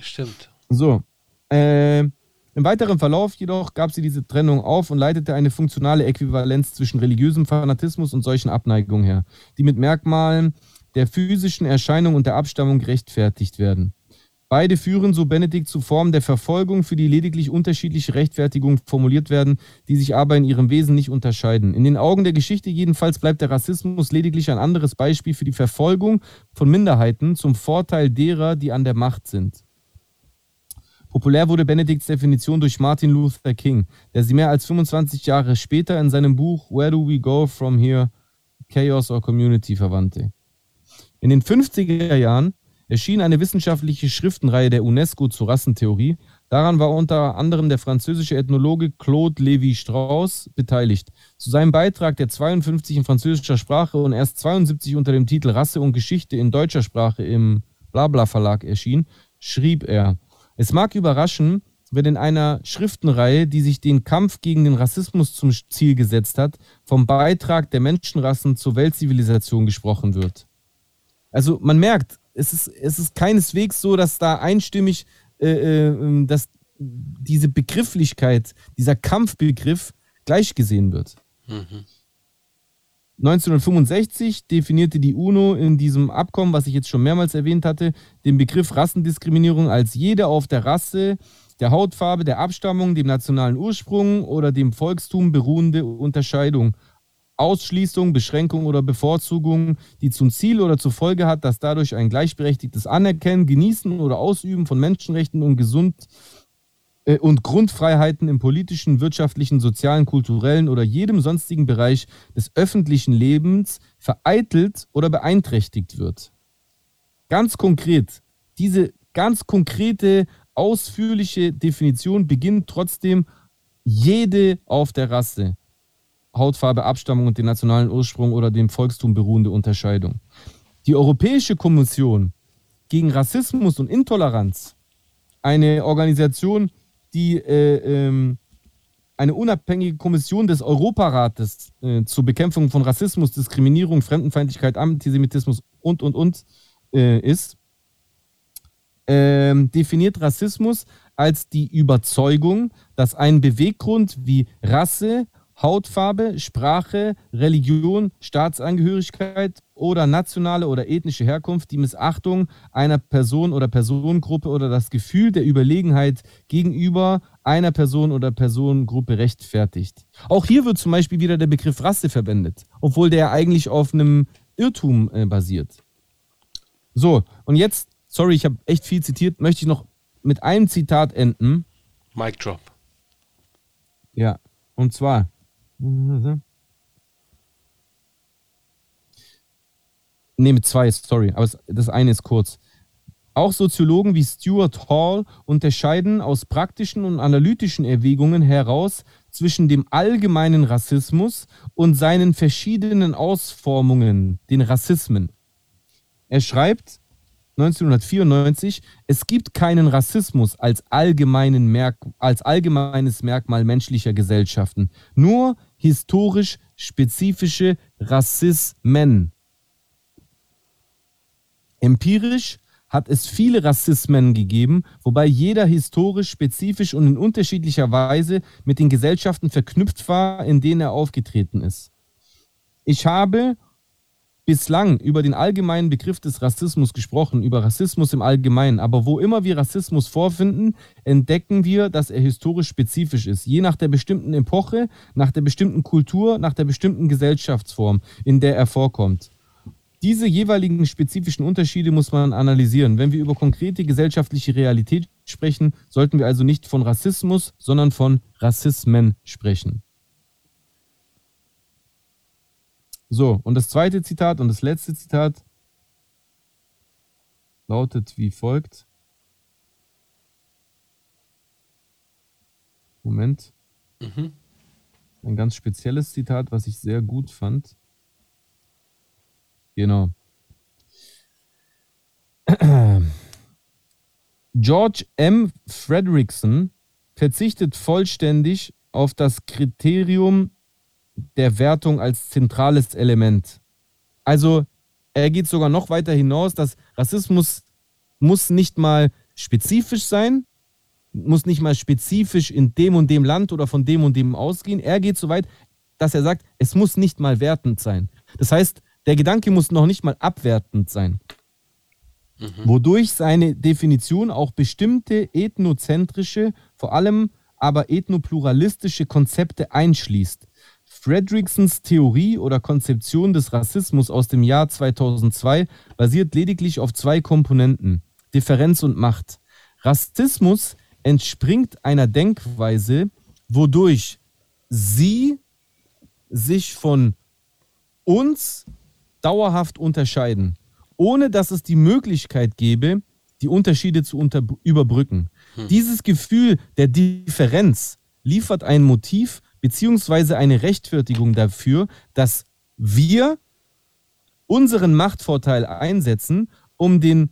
stimmt. So. Äh, Im weiteren Verlauf jedoch gab sie diese Trennung auf und leitete eine funktionale Äquivalenz zwischen religiösem Fanatismus und solchen Abneigungen her, die mit Merkmalen der physischen Erscheinung und der Abstammung gerechtfertigt werden. Beide führen, so Benedikt, zu Formen der Verfolgung, für die lediglich unterschiedliche Rechtfertigungen formuliert werden, die sich aber in ihrem Wesen nicht unterscheiden. In den Augen der Geschichte jedenfalls bleibt der Rassismus lediglich ein anderes Beispiel für die Verfolgung von Minderheiten zum Vorteil derer, die an der Macht sind. Populär wurde Benedikts Definition durch Martin Luther King, der sie mehr als 25 Jahre später in seinem Buch Where Do We Go From Here? Chaos or Community verwandte. In den 50er Jahren erschien eine wissenschaftliche Schriftenreihe der UNESCO zur Rassentheorie. Daran war unter anderem der französische Ethnologe Claude Lévi-Strauss beteiligt. Zu seinem Beitrag, der 52 in französischer Sprache und erst 72 unter dem Titel Rasse und Geschichte in deutscher Sprache im Blabla Verlag erschien, schrieb er: Es mag überraschen, wenn in einer Schriftenreihe, die sich den Kampf gegen den Rassismus zum Ziel gesetzt hat, vom Beitrag der Menschenrassen zur Weltzivilisation gesprochen wird. Also man merkt, es ist, es ist keineswegs so, dass da einstimmig, äh, äh, ähm, dass diese Begrifflichkeit, dieser Kampfbegriff gleich gesehen wird. Mhm. 1965 definierte die UNO in diesem Abkommen, was ich jetzt schon mehrmals erwähnt hatte, den Begriff Rassendiskriminierung als jede auf der Rasse, der Hautfarbe, der Abstammung, dem nationalen Ursprung oder dem Volkstum beruhende Unterscheidung Ausschließung, Beschränkung oder Bevorzugung, die zum Ziel oder zur Folge hat, dass dadurch ein gleichberechtigtes Anerkennen, Genießen oder Ausüben von Menschenrechten und gesund äh, und Grundfreiheiten im politischen, wirtschaftlichen, sozialen, kulturellen oder jedem sonstigen Bereich des öffentlichen Lebens vereitelt oder beeinträchtigt wird. Ganz konkret, diese ganz konkrete, ausführliche Definition beginnt trotzdem jede auf der Rasse. Hautfarbe, Abstammung und den nationalen Ursprung oder dem Volkstum beruhende Unterscheidung. Die Europäische Kommission gegen Rassismus und Intoleranz, eine Organisation, die äh, ähm, eine unabhängige Kommission des Europarates äh, zur Bekämpfung von Rassismus, Diskriminierung, Fremdenfeindlichkeit, Antisemitismus und, und, und äh, ist, ähm, definiert Rassismus als die Überzeugung, dass ein Beweggrund wie Rasse, Hautfarbe, Sprache, Religion, Staatsangehörigkeit oder nationale oder ethnische Herkunft die Missachtung einer Person oder Personengruppe oder das Gefühl der Überlegenheit gegenüber einer Person oder Personengruppe rechtfertigt. Auch hier wird zum Beispiel wieder der Begriff Rasse verwendet, obwohl der eigentlich auf einem Irrtum äh, basiert. So, und jetzt, sorry, ich habe echt viel zitiert, möchte ich noch mit einem Zitat enden. Mic Drop. Ja, und zwar, Ne, mit zwei, sorry, aber das eine ist kurz. Auch Soziologen wie Stuart Hall unterscheiden aus praktischen und analytischen Erwägungen heraus zwischen dem allgemeinen Rassismus und seinen verschiedenen Ausformungen, den Rassismen. Er schreibt, 1994, es gibt keinen Rassismus als, allgemeinen Merk als allgemeines Merkmal menschlicher Gesellschaften, nur historisch spezifische Rassismen. Empirisch hat es viele Rassismen gegeben, wobei jeder historisch spezifisch und in unterschiedlicher Weise mit den Gesellschaften verknüpft war, in denen er aufgetreten ist. Ich habe bislang über den allgemeinen Begriff des Rassismus gesprochen, über Rassismus im Allgemeinen. Aber wo immer wir Rassismus vorfinden, entdecken wir, dass er historisch spezifisch ist. Je nach der bestimmten Epoche, nach der bestimmten Kultur, nach der bestimmten Gesellschaftsform, in der er vorkommt. Diese jeweiligen spezifischen Unterschiede muss man analysieren. Wenn wir über konkrete gesellschaftliche Realität sprechen, sollten wir also nicht von Rassismus, sondern von Rassismen sprechen. So, und das zweite Zitat und das letzte Zitat lautet wie folgt. Moment. Mhm. Ein ganz spezielles Zitat, was ich sehr gut fand. Genau. George M. Fredrickson verzichtet vollständig auf das Kriterium der Wertung als zentrales Element. Also er geht sogar noch weiter hinaus, dass Rassismus muss nicht mal spezifisch sein, muss nicht mal spezifisch in dem und dem Land oder von dem und dem ausgehen. Er geht so weit, dass er sagt, es muss nicht mal wertend sein. Das heißt, der Gedanke muss noch nicht mal abwertend sein. Wodurch seine Definition auch bestimmte ethnozentrische, vor allem aber ethnopluralistische Konzepte einschließt. Fredricksons Theorie oder Konzeption des Rassismus aus dem Jahr 2002 basiert lediglich auf zwei Komponenten, Differenz und Macht. Rassismus entspringt einer Denkweise, wodurch sie sich von uns dauerhaft unterscheiden, ohne dass es die Möglichkeit gäbe, die Unterschiede zu unter überbrücken. Dieses Gefühl der Differenz liefert ein Motiv beziehungsweise eine Rechtfertigung dafür, dass wir unseren Machtvorteil einsetzen, um den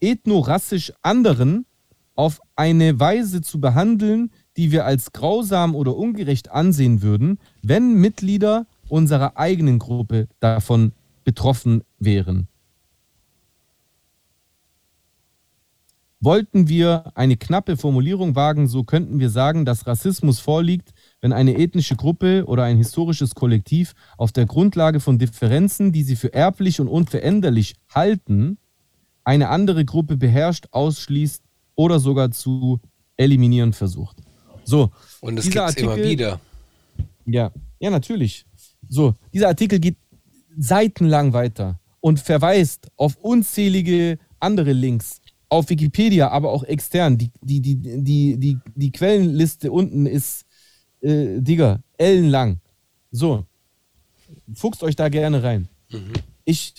ethnorassisch anderen auf eine Weise zu behandeln, die wir als grausam oder ungerecht ansehen würden, wenn Mitglieder unserer eigenen Gruppe davon betroffen wären. Wollten wir eine knappe Formulierung wagen, so könnten wir sagen, dass Rassismus vorliegt, wenn eine ethnische Gruppe oder ein historisches Kollektiv auf der Grundlage von Differenzen, die sie für erblich und unveränderlich halten, eine andere Gruppe beherrscht, ausschließt oder sogar zu eliminieren versucht. So, Und es gibt immer wieder. ja, ja, natürlich. So, dieser Artikel geht seitenlang weiter und verweist auf unzählige andere Links. Auf Wikipedia, aber auch extern. Die, die, die, die, die, die Quellenliste unten ist, äh, Digga, ellenlang. So, fuchst euch da gerne rein. Ich,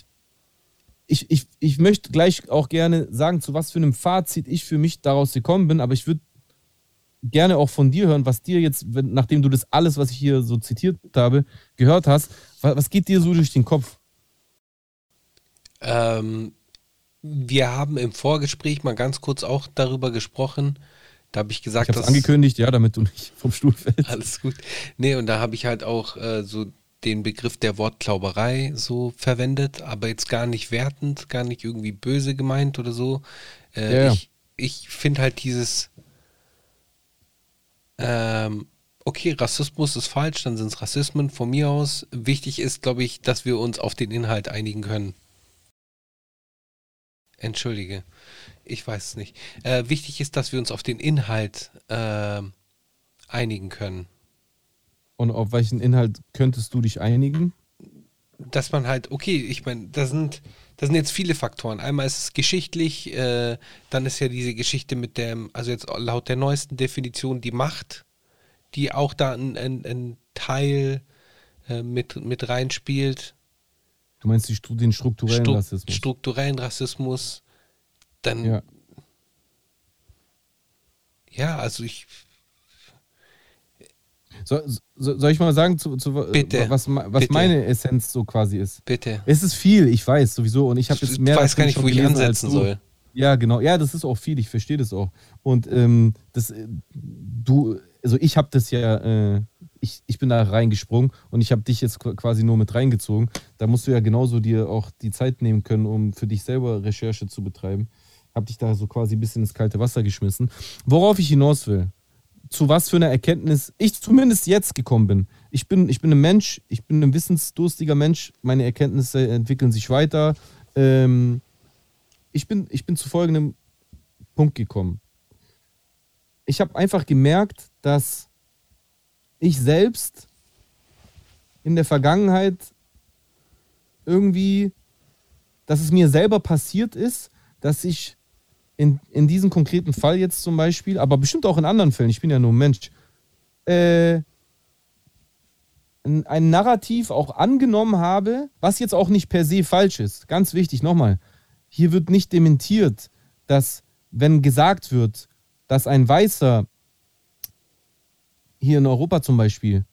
ich, ich, ich möchte gleich auch gerne sagen, zu was für einem Fazit ich für mich daraus gekommen bin, aber ich würde gerne auch von dir hören, was dir jetzt, nachdem du das alles, was ich hier so zitiert habe, gehört hast, was, was geht dir so durch den Kopf? Ähm, wir haben im Vorgespräch mal ganz kurz auch darüber gesprochen. Da habe ich Ich gesagt, habe es dass angekündigt, ja, damit du nicht vom Stuhl fällst. alles gut. Nee, und da habe ich halt auch äh, so den Begriff der Wortklauberei so verwendet, aber jetzt gar nicht wertend, gar nicht irgendwie böse gemeint oder so. Äh, Ja, ja. Ich, ich finde halt dieses ähm, okay, Rassismus ist falsch, dann sind es Rassismen von mir aus. Wichtig ist, glaube ich, dass wir uns auf den Inhalt einigen können. Entschuldige, ich weiß es nicht. Äh, wichtig ist, dass wir uns auf den Inhalt ähm, einigen können. Und auf welchen Inhalt könntest du dich einigen? dass man halt, okay, ich meine, da sind, da sind jetzt viele Faktoren. Einmal ist es geschichtlich, äh, dann ist ja diese Geschichte mit dem, also jetzt laut der neuesten Definition die Macht, die auch da ein, ein, ein Teil äh, mit, mit reinspielt. Du meinst die, den strukturellen Stru- Rassismus? Strukturellen Rassismus. Dann, ja, ja. also ich, So, so, soll ich mal sagen, zu, zu, Bitte, was, was bitte. meine Essenz so quasi ist? bitte. Es ist viel, ich weiß sowieso. Und ich habe jetzt Ich mehr weiß gar nicht, wo ich ansetzen soll. Ja, genau. Ja, das ist auch viel. Ich verstehe das auch. Und ähm, das, äh, du, also ich habe das ja, äh, ich, ich bin da reingesprungen und ich habe dich jetzt qu- quasi nur mit reingezogen. Da musst du ja genauso dir auch die Zeit nehmen können, um für dich selber Recherche zu betreiben. Habe dich da so quasi ein bisschen ins kalte Wasser geschmissen. Worauf ich hinaus will, zu was für einer Erkenntnis ich zumindest jetzt gekommen bin. Ich bin, ich bin ein Mensch, ich bin ein wissensdurstiger Mensch, meine Erkenntnisse entwickeln sich weiter. Ähm, ich, bin, ich bin zu folgendem Punkt gekommen. Ich habe einfach gemerkt, dass ich selbst in der Vergangenheit irgendwie, dass es mir selber passiert ist, dass ich in, in diesem konkreten Fall jetzt zum Beispiel, aber bestimmt auch in anderen Fällen, ich bin ja nur ein Mensch, äh, ein, ein Narrativ auch angenommen habe, was jetzt auch nicht per se falsch ist. Ganz wichtig, nochmal. Hier wird nicht dementiert, dass, wenn gesagt wird, dass ein Weißer hier in Europa zum Beispiel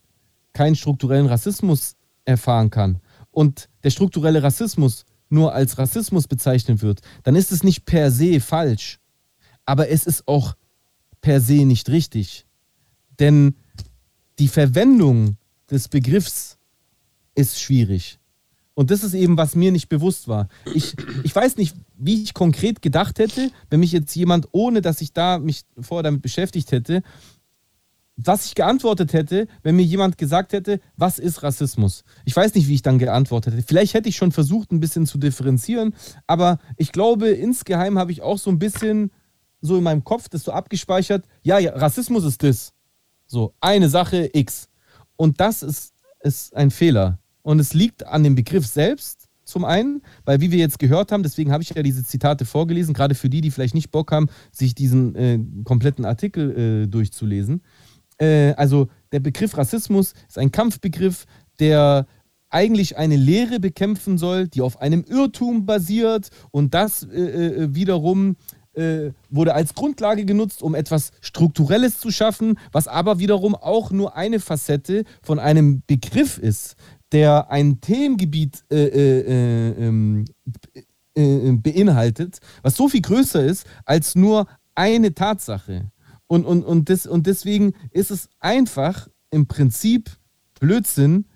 keinen strukturellen Rassismus erfahren kann und der strukturelle Rassismus nur als Rassismus bezeichnet wird, dann ist es nicht per se falsch. Aber es ist auch per se nicht richtig. Denn die Verwendung des Begriffs ist schwierig. Und das ist eben, was mir nicht bewusst war. Ich, ich weiß nicht, wie ich konkret gedacht hätte, wenn mich jetzt jemand, ohne dass ich da mich vorher damit beschäftigt hätte, was ich geantwortet hätte, wenn mir jemand gesagt hätte, was ist Rassismus? Ich weiß nicht, wie ich dann geantwortet hätte. Vielleicht hätte ich schon versucht, ein bisschen zu differenzieren, aber ich glaube, insgeheim habe ich auch so ein bisschen so in meinem Kopf das so abgespeichert. Ja, ja, Rassismus ist das. So, eine Sache X. Und das ist, ist ein Fehler. Und es liegt an dem Begriff selbst, zum einen, weil wie wir jetzt gehört haben, deswegen habe ich ja diese Zitate vorgelesen, gerade für die, die vielleicht nicht Bock haben, sich diesen äh, kompletten Artikel äh, durchzulesen. Äh, also der Begriff Rassismus ist ein Kampfbegriff, der eigentlich eine Lehre bekämpfen soll, die auf einem Irrtum basiert und das äh, äh, wiederum äh, wurde als Grundlage genutzt, um etwas Strukturelles zu schaffen, was aber wiederum auch nur eine Facette von einem Begriff ist, der ein Themengebiet äh, äh, ähm, beinhaltet, was so viel größer ist als nur eine Tatsache. Und, und, und, das, und deswegen ist es einfach im Prinzip Blödsinn,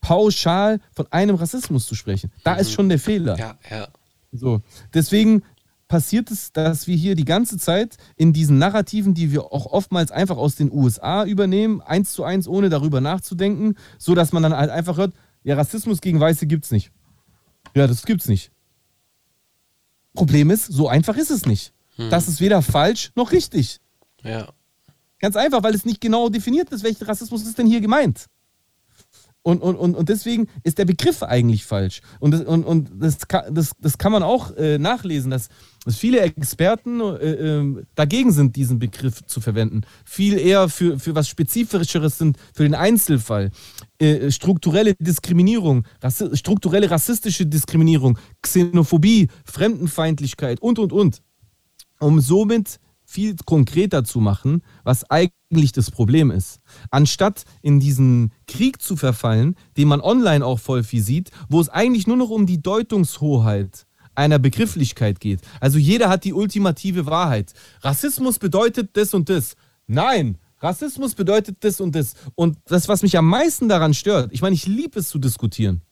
pauschal von einem Rassismus zu sprechen. Da mhm. ist schon der Fehler. Ja, ja. So, deswegen passiert es, dass wir hier die ganze Zeit in diesen Narrativen, die wir auch oftmals einfach aus den USA übernehmen, eins zu eins, ohne darüber nachzudenken, so dass man dann halt einfach hört, ja, Rassismus gegen Weiße gibt's nicht. Ja, das gibt's nicht. Problem ist, so einfach ist es nicht. Hm. Das ist weder falsch noch richtig. Ja. Ganz einfach, weil es nicht genau definiert ist, welcher Rassismus ist denn hier gemeint. Und, und, und, und deswegen ist der Begriff eigentlich falsch. Und das, und, und das, das, das kann man auch äh, nachlesen, dass, dass viele Experten äh, äh, dagegen sind, diesen Begriff zu verwenden. Viel eher für, für was Spezifischeres sind, für den Einzelfall. Äh, strukturelle Diskriminierung, rassi strukturelle rassistische Diskriminierung, Xenophobie, Fremdenfeindlichkeit und, und, und. Um somit viel konkreter zu machen, was eigentlich das Problem ist. Anstatt in diesen Krieg zu verfallen, den man online auch voll viel sieht, wo es eigentlich nur noch um die Deutungshoheit einer Begrifflichkeit geht. Also jeder hat die ultimative Wahrheit. Rassismus bedeutet das und das. Nein, Rassismus bedeutet das und das. Und das, was mich am meisten daran stört, ich meine, ich liebe es zu diskutieren.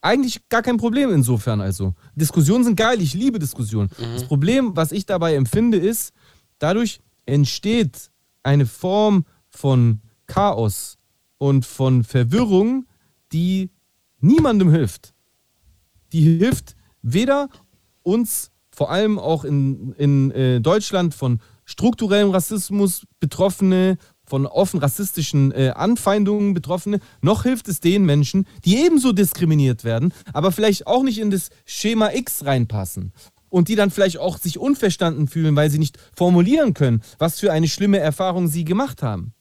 Eigentlich gar kein Problem insofern also. Diskussionen sind geil, ich liebe Diskussionen. Mhm. Das Problem, was ich dabei empfinde, ist, Dadurch entsteht eine Form von Chaos und von Verwirrung, die niemandem hilft. Die hilft weder uns, vor allem auch in, in äh, Deutschland, von strukturellem Rassismus Betroffene, von offen rassistischen äh, Anfeindungen Betroffene, noch hilft es den Menschen, die ebenso diskriminiert werden, aber vielleicht auch nicht in das Schema X reinpassen und die dann vielleicht auch sich unverstanden fühlen, weil sie nicht formulieren können, was für eine schlimme Erfahrung sie gemacht haben.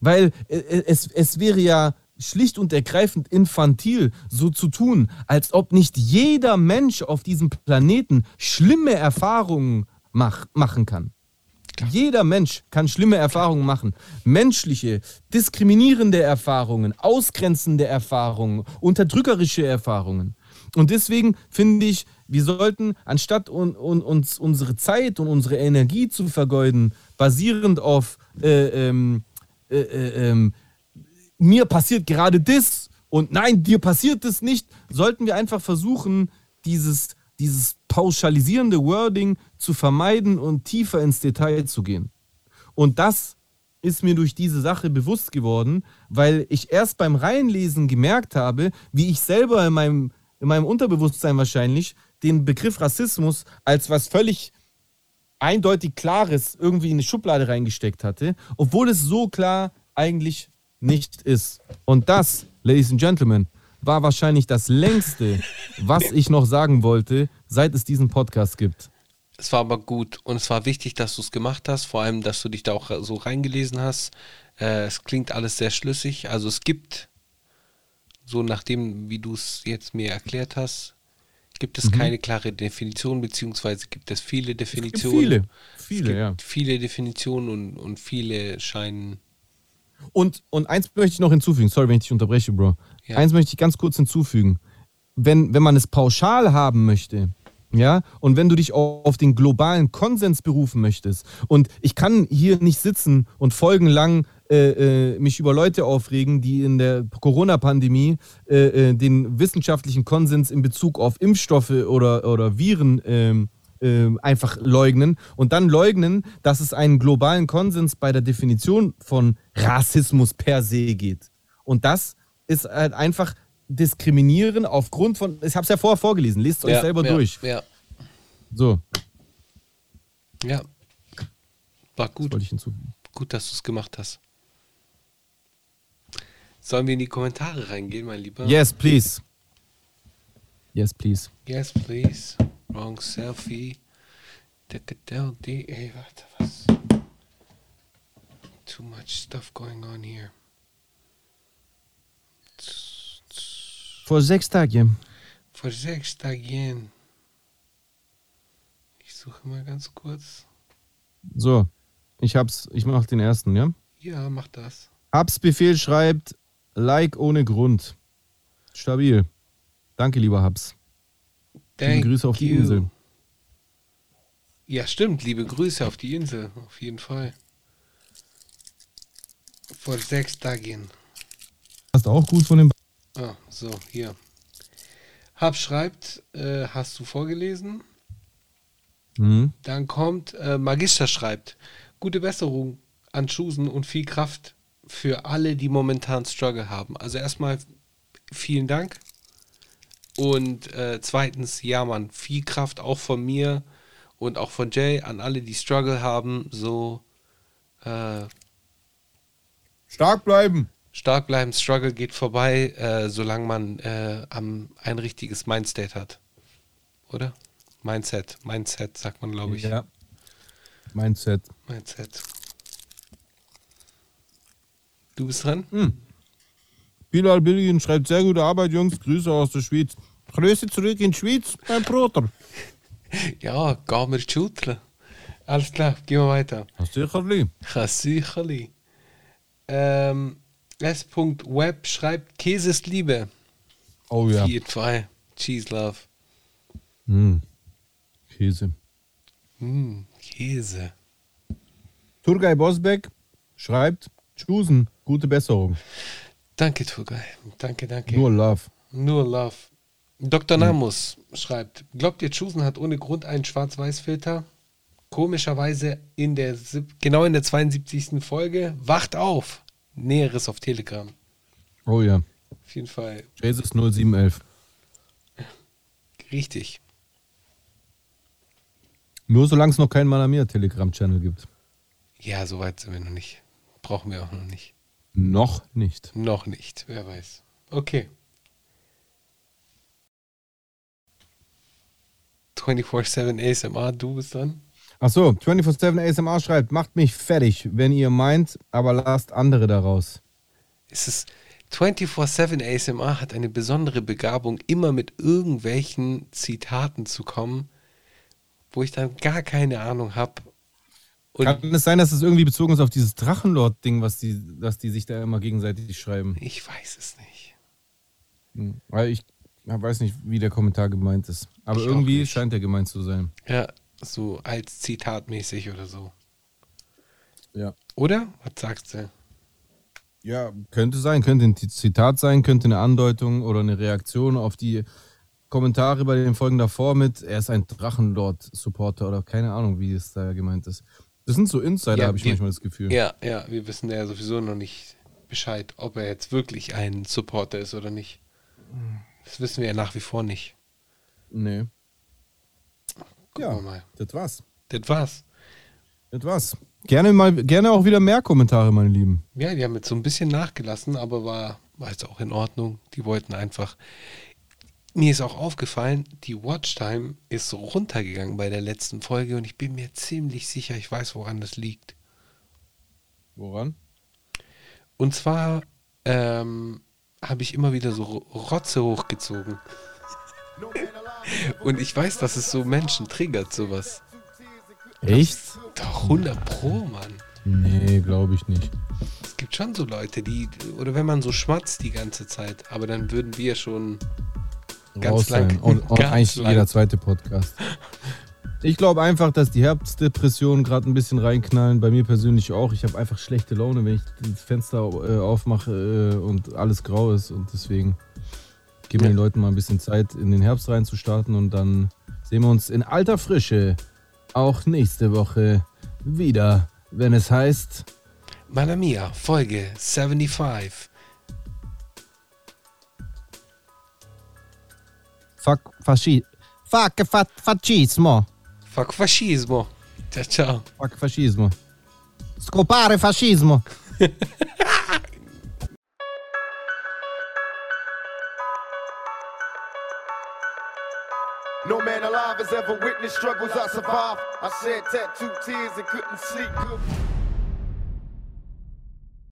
Weil äh, äh, es, es wäre ja schlicht und ergreifend infantil, so zu tun, als ob nicht jeder Mensch auf diesem Planeten schlimme Erfahrungen mach, machen kann. Klar. Jeder Mensch kann schlimme Erfahrungen machen. Menschliche, diskriminierende Erfahrungen, ausgrenzende Erfahrungen, unterdrückerische Erfahrungen. Und deswegen finde ich, wir sollten, anstatt un, un, uns unsere Zeit und unsere Energie zu vergeuden, basierend auf äh, ähm, äh, äh, ähm, mir passiert gerade das und nein, dir passiert das nicht, sollten wir einfach versuchen, dieses, dieses pauschalisierende Wording zu vermeiden und tiefer ins Detail zu gehen. Und das ist mir durch diese Sache bewusst geworden, weil ich erst beim Reinlesen gemerkt habe, wie ich selber in meinem in meinem Unterbewusstsein wahrscheinlich den Begriff Rassismus als was völlig eindeutig Klares irgendwie in eine Schublade reingesteckt hatte, obwohl es so klar eigentlich nicht ist. Und das, Ladies and Gentlemen, war wahrscheinlich das längste, was ich noch sagen wollte, seit es diesen Podcast gibt. Es war aber gut und es war wichtig, dass du es gemacht hast, vor allem, dass du dich da auch so reingelesen hast. Äh, es klingt alles sehr schlüssig. Also es gibt so nachdem, wie du es jetzt mir erklärt hast, gibt Mhm. es keine klare Definition, beziehungsweise gibt es viele Es Definitionen. viele, Es viele, gibt ja. viele Definitionen und, und viele scheinen. Und, und eins möchte ich noch hinzufügen, sorry, wenn ich dich unterbreche, Bro. Ja. Eins möchte ich ganz kurz hinzufügen. Wenn, wenn man es pauschal haben möchte, ja, und wenn du dich au- auf den globalen Konsens berufen möchtest, und ich kann hier nicht sitzen und folgenlang äh, äh, mich über Leute aufregen, die in der Corona-Pandemie äh, äh, den wissenschaftlichen Konsens in Bezug auf Impfstoffe oder, oder Viren ähm, ähm, einfach leugnen und dann leugnen, dass es einen globalen Konsens bei der Definition von Rassismus per se geht. Und das ist halt einfach diskriminieren aufgrund von, ich habe es ja vorher vorgelesen, lest euch selber ja, durch. Ja, So, ja. War gut. wollte ich hinzufügen. Gut, dass du es gemacht hast. Sollen wir in die Kommentare reingehen, mein Lieber? Yes, please. Yes, please. Yes, please. Wrong selfie. Ey, warte, was? Too much stuff going on here. Vor sechs Tagen. Vor sechs Tagen. Ich suche mal ganz kurz. So, ich hab's, ich mach den ersten, ja? Ja, mach das. Hab's Befehl schreibt, Like ohne Grund. Stabil. Danke, lieber Habs. Liebe Grüße auf die you. Insel. Ja, stimmt. Liebe Grüße auf die Insel. Auf jeden Fall. Vor sechs Tagen. Passt auch gut von dem. Ah, so, hier. Hab schreibt, äh, hast du vorgelesen? Mhm. Dann kommt äh, Magister schreibt, gute Besserung an Chusen und viel Kraft für alle, die momentan Struggle haben. Also erstmal vielen Dank. Und äh, zweitens, ja Mann, viel Kraft auch von mir und auch von Jay an alle, die Struggle haben. So äh, Stark bleiben. stark bleiben, Struggle geht vorbei, äh, solange man äh, am, ein richtiges Mindstate hat. Oder? Mindset, Mindset sagt man, glaube ich. Ja. Mindset. Mindset. Du bist dran? Bilal Bilgin schreibt sehr gute Arbeit, Jungs. Grüße aus der Schweiz. Grüße zurück in die Schweiz, mein Bruder. Ja, geh mir schütteln. Alles klar, gehen wir weiter. Sicherlich. Ja, sicherlich. Ähm, S.Web schreibt, Käse ist Liebe. Oh ja. Auf jeden Fall. Cheese Love. Hm. Käse. Mm, Käse. Turgay Bosbeck schreibt, Chusen, gute Besserung. Danke, Turgay. Danke, danke. Nur Love. Nur Love. Dr. Namus schreibt, glaubt ihr, Chusen hat ohne Grund einen Schwarz-Weiß-Filter? Komischerweise in der, genau in der 72. Folge. Wacht auf! Näheres auf Telegram. Oh ja. Auf jeden Fall Jesus 0711. richtig. Nur solange es noch keinen Manamia Telegram-Channel gibt. Ja, so weit sind wir noch nicht. Brauchen wir auch noch nicht. Noch nicht. Noch nicht, wer weiß. Okay. 24-7 ASMR, du bist dran. Achso, 24-7 ASMR schreibt, macht mich fertig, wenn ihr meint, aber lasst andere daraus. Es ist 24-7 ASMR hat eine besondere Begabung, immer mit irgendwelchen Zitaten zu kommen, wo ich dann gar keine Ahnung habe. Und Kann es sein, dass es irgendwie bezogen ist auf dieses Drachenlord-Ding, was die, dass die sich da immer gegenseitig schreiben? ich weiß es nicht. Hm, Weil ich weiß nicht, wie der Kommentar gemeint ist. Aber Ich irgendwie scheint er gemeint zu sein. Ja, so als Zitatmäßig oder so. Ja. Oder? Was sagst du? Ja, könnte sein, könnte ein Zitat sein, könnte eine Andeutung oder eine Reaktion auf die Kommentare bei den Folgen davor mit, er ist ein Drachenlord-Supporter oder keine Ahnung, wie es da gemeint ist. Das sind so Insider, Ja, habe ich wir- manchmal das Gefühl. Ja, ja, wir wissen ja sowieso noch nicht Bescheid, ob er jetzt wirklich ein Supporter ist oder nicht. Das wissen wir ja nach wie vor nicht. Nee. Gucken Ja, wir mal. das war's. Das war's. Das war's. Gerne mal, gerne auch wieder mehr Kommentare, meine Lieben. Ja, die haben jetzt so ein bisschen nachgelassen, aber war, war jetzt auch in Ordnung. Die wollten einfach. Mir ist auch aufgefallen, die Watchtime ist runtergegangen bei der letzten Folge und ich bin mir ziemlich sicher, ich weiß, woran das liegt. Woran? Und zwar, ähm, habe ich immer wieder so Rotze hochgezogen. Und ich weiß, dass es so Menschen triggert, sowas. Echt? Doch, 100 Pro, Mann. Nee, glaube ich nicht. Es gibt schon so Leute, die, oder wenn man so schmatzt die ganze Zeit, aber dann würden wir schon ganz lang. Und, und ganz eigentlich lang. jeder zweite Podcast. Ich glaube einfach, dass die Herbstdepressionen gerade ein bisschen reinknallen. Bei mir persönlich auch. Ich habe einfach schlechte Laune, wenn ich das Fenster äh, aufmache äh, und alles grau ist. Und deswegen geben wir den Leuten mal ein bisschen Zeit, in den Herbst reinzustarten. Und dann sehen wir uns in alter Frische auch nächste Woche wieder, wenn es heißt. Mamma Mia, Folge 75. Fuck Fasci fa Fascismo. Fuck Fascismo. Ciao, ciao. Fuck Fascismo. Scopare fascismo. No man alive has ever witnessed struggles I survived. I shed tattoo tears and couldn't sleep. Good.